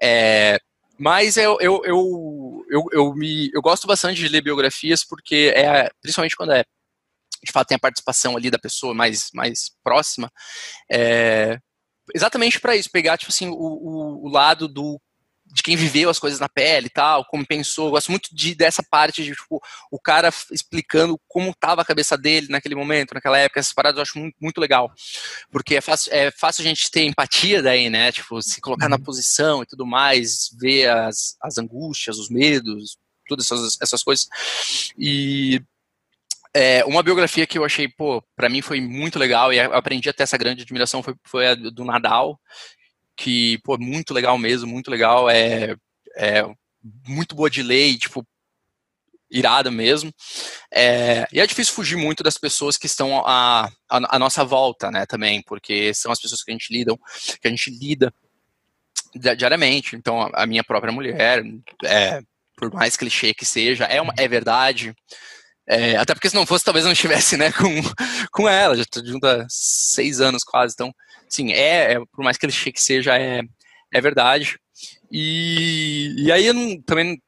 A: É, mas eu, eu, eu, eu, eu, me, eu gosto bastante de ler biografias porque, é, principalmente quando é de fato tem a participação ali da pessoa mais, mais próxima, é, exatamente para isso, pegar tipo assim o, o, o, lado do de quem viveu as coisas na pele e tal, como pensou. Eu gosto muito de, dessa parte de tipo, o cara explicando como estava a cabeça dele naquele momento, naquela época. Essas paradas eu acho muito, muito legal. Porque é fácil, é fácil a gente ter empatia daí, né? Tipo, se colocar na uhum. posição e tudo mais, ver as, as angústias, os medos, todas essas, essas coisas. E é, uma biografia que eu achei, pô, pra mim foi muito legal e aprendi até essa grande admiração foi, foi a do Nadal, que, pô, muito legal mesmo, muito legal, é, é muito boa de ler tipo, irada mesmo. É, e é difícil fugir muito das pessoas que estão à, à, à, nossa volta, né, também, porque são as pessoas que a gente lida, que a gente lida diariamente. Então, a, a minha própria mulher, é, por mais clichê que seja, é, uma, é verdade. É, até porque se não fosse, talvez eu não estivesse né, com, com ela, já estou junto há seis anos quase, então, sim, é, é por mais que ele que seja, é, é verdade. E, e aí eu não, também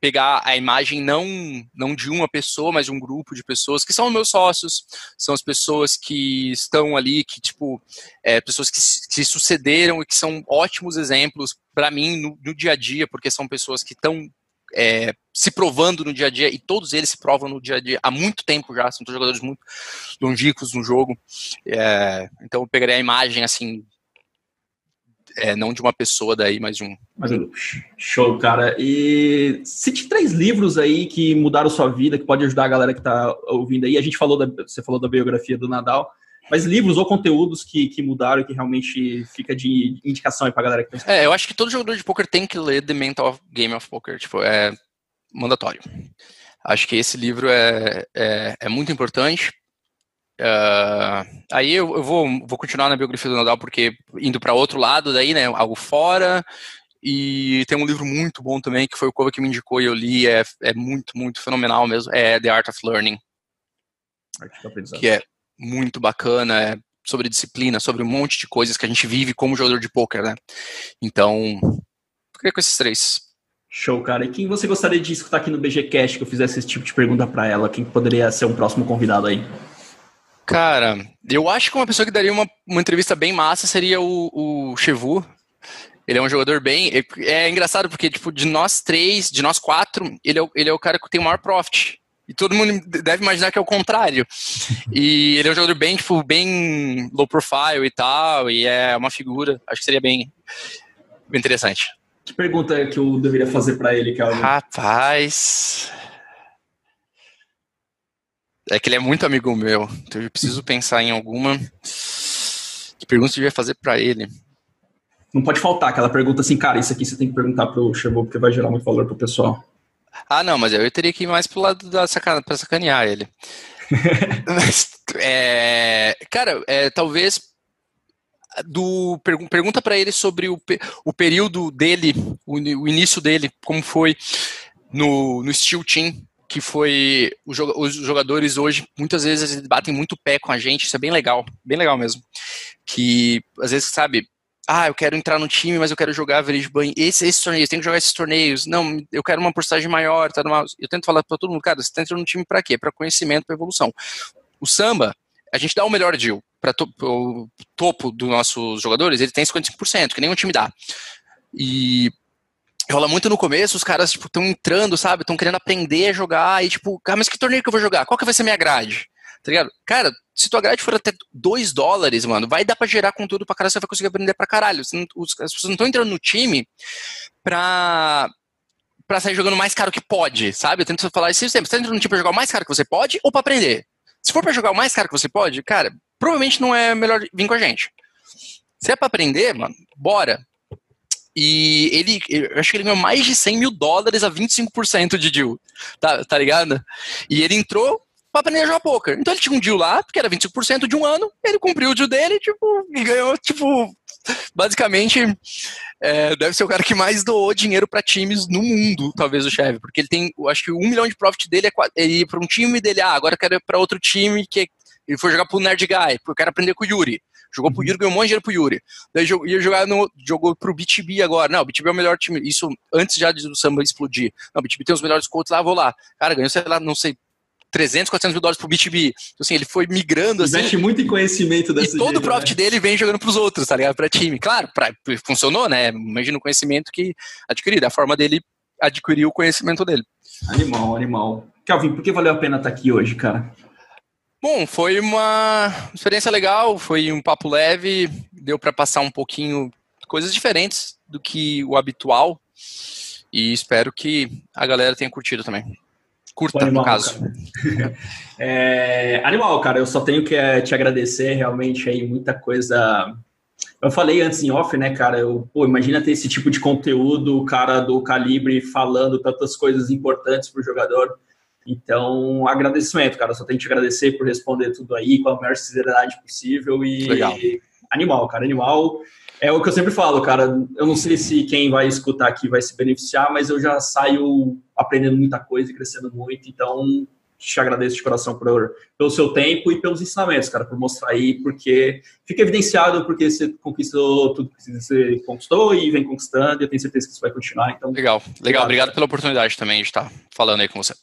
A: pegar a imagem não, não de uma pessoa, mas de um grupo de pessoas que são meus sócios, são as pessoas que estão ali, que tipo, é, pessoas que, que sucederam e que são ótimos exemplos para mim no, no, dia a dia, porque são pessoas que estão é, se provando no dia a dia, e todos eles se provam no dia a dia há muito tempo já, são jogadores muito longínquos no jogo. É, então eu pegaria a imagem assim. É, não de uma pessoa daí, mas de um.
B: Mas, show, cara. E cite três livros aí que mudaram sua vida, que pode ajudar a galera que tá ouvindo aí. A gente falou da, você falou da biografia do Nadal, mas livros ou conteúdos que, que mudaram e que realmente fica de indicação aí pra galera que
A: tá É, eu acho que todo jogador de poker tem que ler The Mental Game of Poker. Tipo, é mandatório. Acho que esse livro é, é, é muito importante. Uh, aí eu, eu, vou, vou continuar na biografia do Nadal, porque indo para outro lado daí, né, algo fora, e tem um livro muito bom também, que foi o Cova que me indicou e eu li, é, é muito, muito fenomenal mesmo, é The Art of Learning. Que é muito bacana, é sobre disciplina, sobre um monte de coisas que a gente vive como jogador de poker, né? Então, fiquei com esses três.
B: Show, cara. E quem você gostaria de escutar aqui no BGCast que eu fizesse esse tipo de pergunta para ela? Quem poderia ser um próximo convidado aí?
A: Cara, eu acho que uma pessoa que daria uma, uma entrevista bem massa seria o, o Chevu. Ele é um jogador bem. É, é, engraçado porque, tipo, de nós três, de nós quatro, ele é, ele é o cara que tem o maior profit. E todo mundo deve imaginar que é o contrário. E ele é um jogador bem, tipo, bem low profile e tal, e é uma figura. Acho que seria bem, bem interessante.
B: Que pergunta que eu deveria fazer para ele, Calvin?
A: Rapaz. É que ele é muito amigo meu, então eu preciso pensar em alguma. Que pergunta eu devia fazer para ele?
B: Não pode faltar aquela pergunta assim, cara, isso aqui você tem que perguntar pro Chevou, porque vai gerar muito valor pro pessoal.
A: Ah, não, mas eu teria que ir mais pro lado da sacana, pra sacanear ele. mas, é, cara, é, talvez do pergunta para ele sobre o, o período dele, o, o, início dele, como foi no, no Steel Team, que foi os jogadores hoje muitas vezes eles batem muito pé com a gente, isso é bem legal, bem legal mesmo. Que às vezes, sabe, ah, eu quero entrar no time, mas eu quero jogar Village Bank, esse, esse torneio, tem que jogar esses torneios. Não, eu quero uma porcentagem maior, tá numa... eu tento falar para todo mundo, cara, você tá entrando no time para quê? Para conhecimento, para evolução. O samba, a gente dá o melhor deal para to o topo dos nossos jogadores, ele tem 55%, que nenhum time dá. E rola muito no começo, os caras, tipo, estão entrando, sabe? Estão querendo aprender a jogar e, tipo, cara, mas que torneio que eu vou jogar? Qual que vai ser minha grade? tá ligado? Cara, se tua grade for até 2 dólares, mano, vai dar pra gerar conteúdo pra caralho, você vai conseguir aprender pra caralho. Não, os, as pessoas não estão entrando no time pra, pra sair jogando mais caro que pode, sabe? Eu tento falar isso sempre. Você tá entrando no time pra jogar o mais caro que você pode ou pra aprender? Se for pra jogar o mais caro que você pode, cara, provavelmente não é melhor vir com a gente. Se é pra aprender, mano, bora. E ele, eu acho que ele ganhou mais de 100 mil dólares a 25% de deal, tá, tá ligado? E ele entrou pra aprender a jogar poker. Então ele tinha um deal lá, que era 25% de um ano, ele cumpriu o deal dele, tipo, e ganhou, tipo, basicamente, é, deve ser o cara que mais doou dinheiro para times no mundo, talvez o chefe, porque ele tem, acho que um milhão de profit dele é ir para um time dele, ah, agora eu quero ir para outro time que ele foi jogar pro Nerd Guy, porque eu quero aprender com o Yuri. Jogou pro uhum. Yuri, ganhou um monte de dinheiro pro Yuri. Daí ia jogar no. Jogou pro BTB agora. Não, o BTB é o melhor time. Isso antes já do samba explodir. Não, o BTB tem os melhores coaches lá, vou lá. Cara, ganhou, sei lá, não sei, 300, 400 mil dólares pro BTB. Então, assim, ele foi migrando assim.
B: Investe muito em conhecimento dessa
A: E todo o profit né? dele vem jogando pros outros, tá ligado? Pra time. Claro, pra, funcionou, né? Imagina o conhecimento que adquiriu, a forma dele adquirir o conhecimento dele.
B: Animal, animal. Calvin, por que valeu a pena estar aqui hoje, cara?
A: Bom, foi uma experiência legal, foi um papo leve, deu para passar um pouquinho coisas diferentes do que o habitual e espero que a galera tenha curtido também. Curta, animal, no caso.
B: Cara. é, animal, cara, eu só tenho que é, te agradecer realmente aí, muita coisa. Eu falei antes em off, né, cara? Eu, pô, imagina ter esse tipo de conteúdo, o cara do calibre falando tantas coisas importantes para o jogador. Então, agradecimento, cara. Só tenho que te agradecer por responder tudo aí com a maior sinceridade possível e
A: Legal.
B: animal, cara. Animal é o que eu sempre falo, cara. Eu não sei se quem vai escutar aqui vai se beneficiar, mas eu já saio aprendendo muita coisa e crescendo muito. Então, te agradeço de coração por, pelo seu tempo e pelos ensinamentos, cara, por mostrar aí, porque fica evidenciado porque você conquistou tudo que você conquistou e vem conquistando, e eu tenho certeza que isso vai continuar. Então,
A: legal, legal, obrigado pela oportunidade também de estar falando aí com você.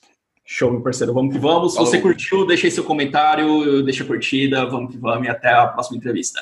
B: Show, meu parceiro. Vamos que vamos. Se você curtiu, deixa aí seu comentário, deixa a curtida, vamos que vamos e até a próxima entrevista.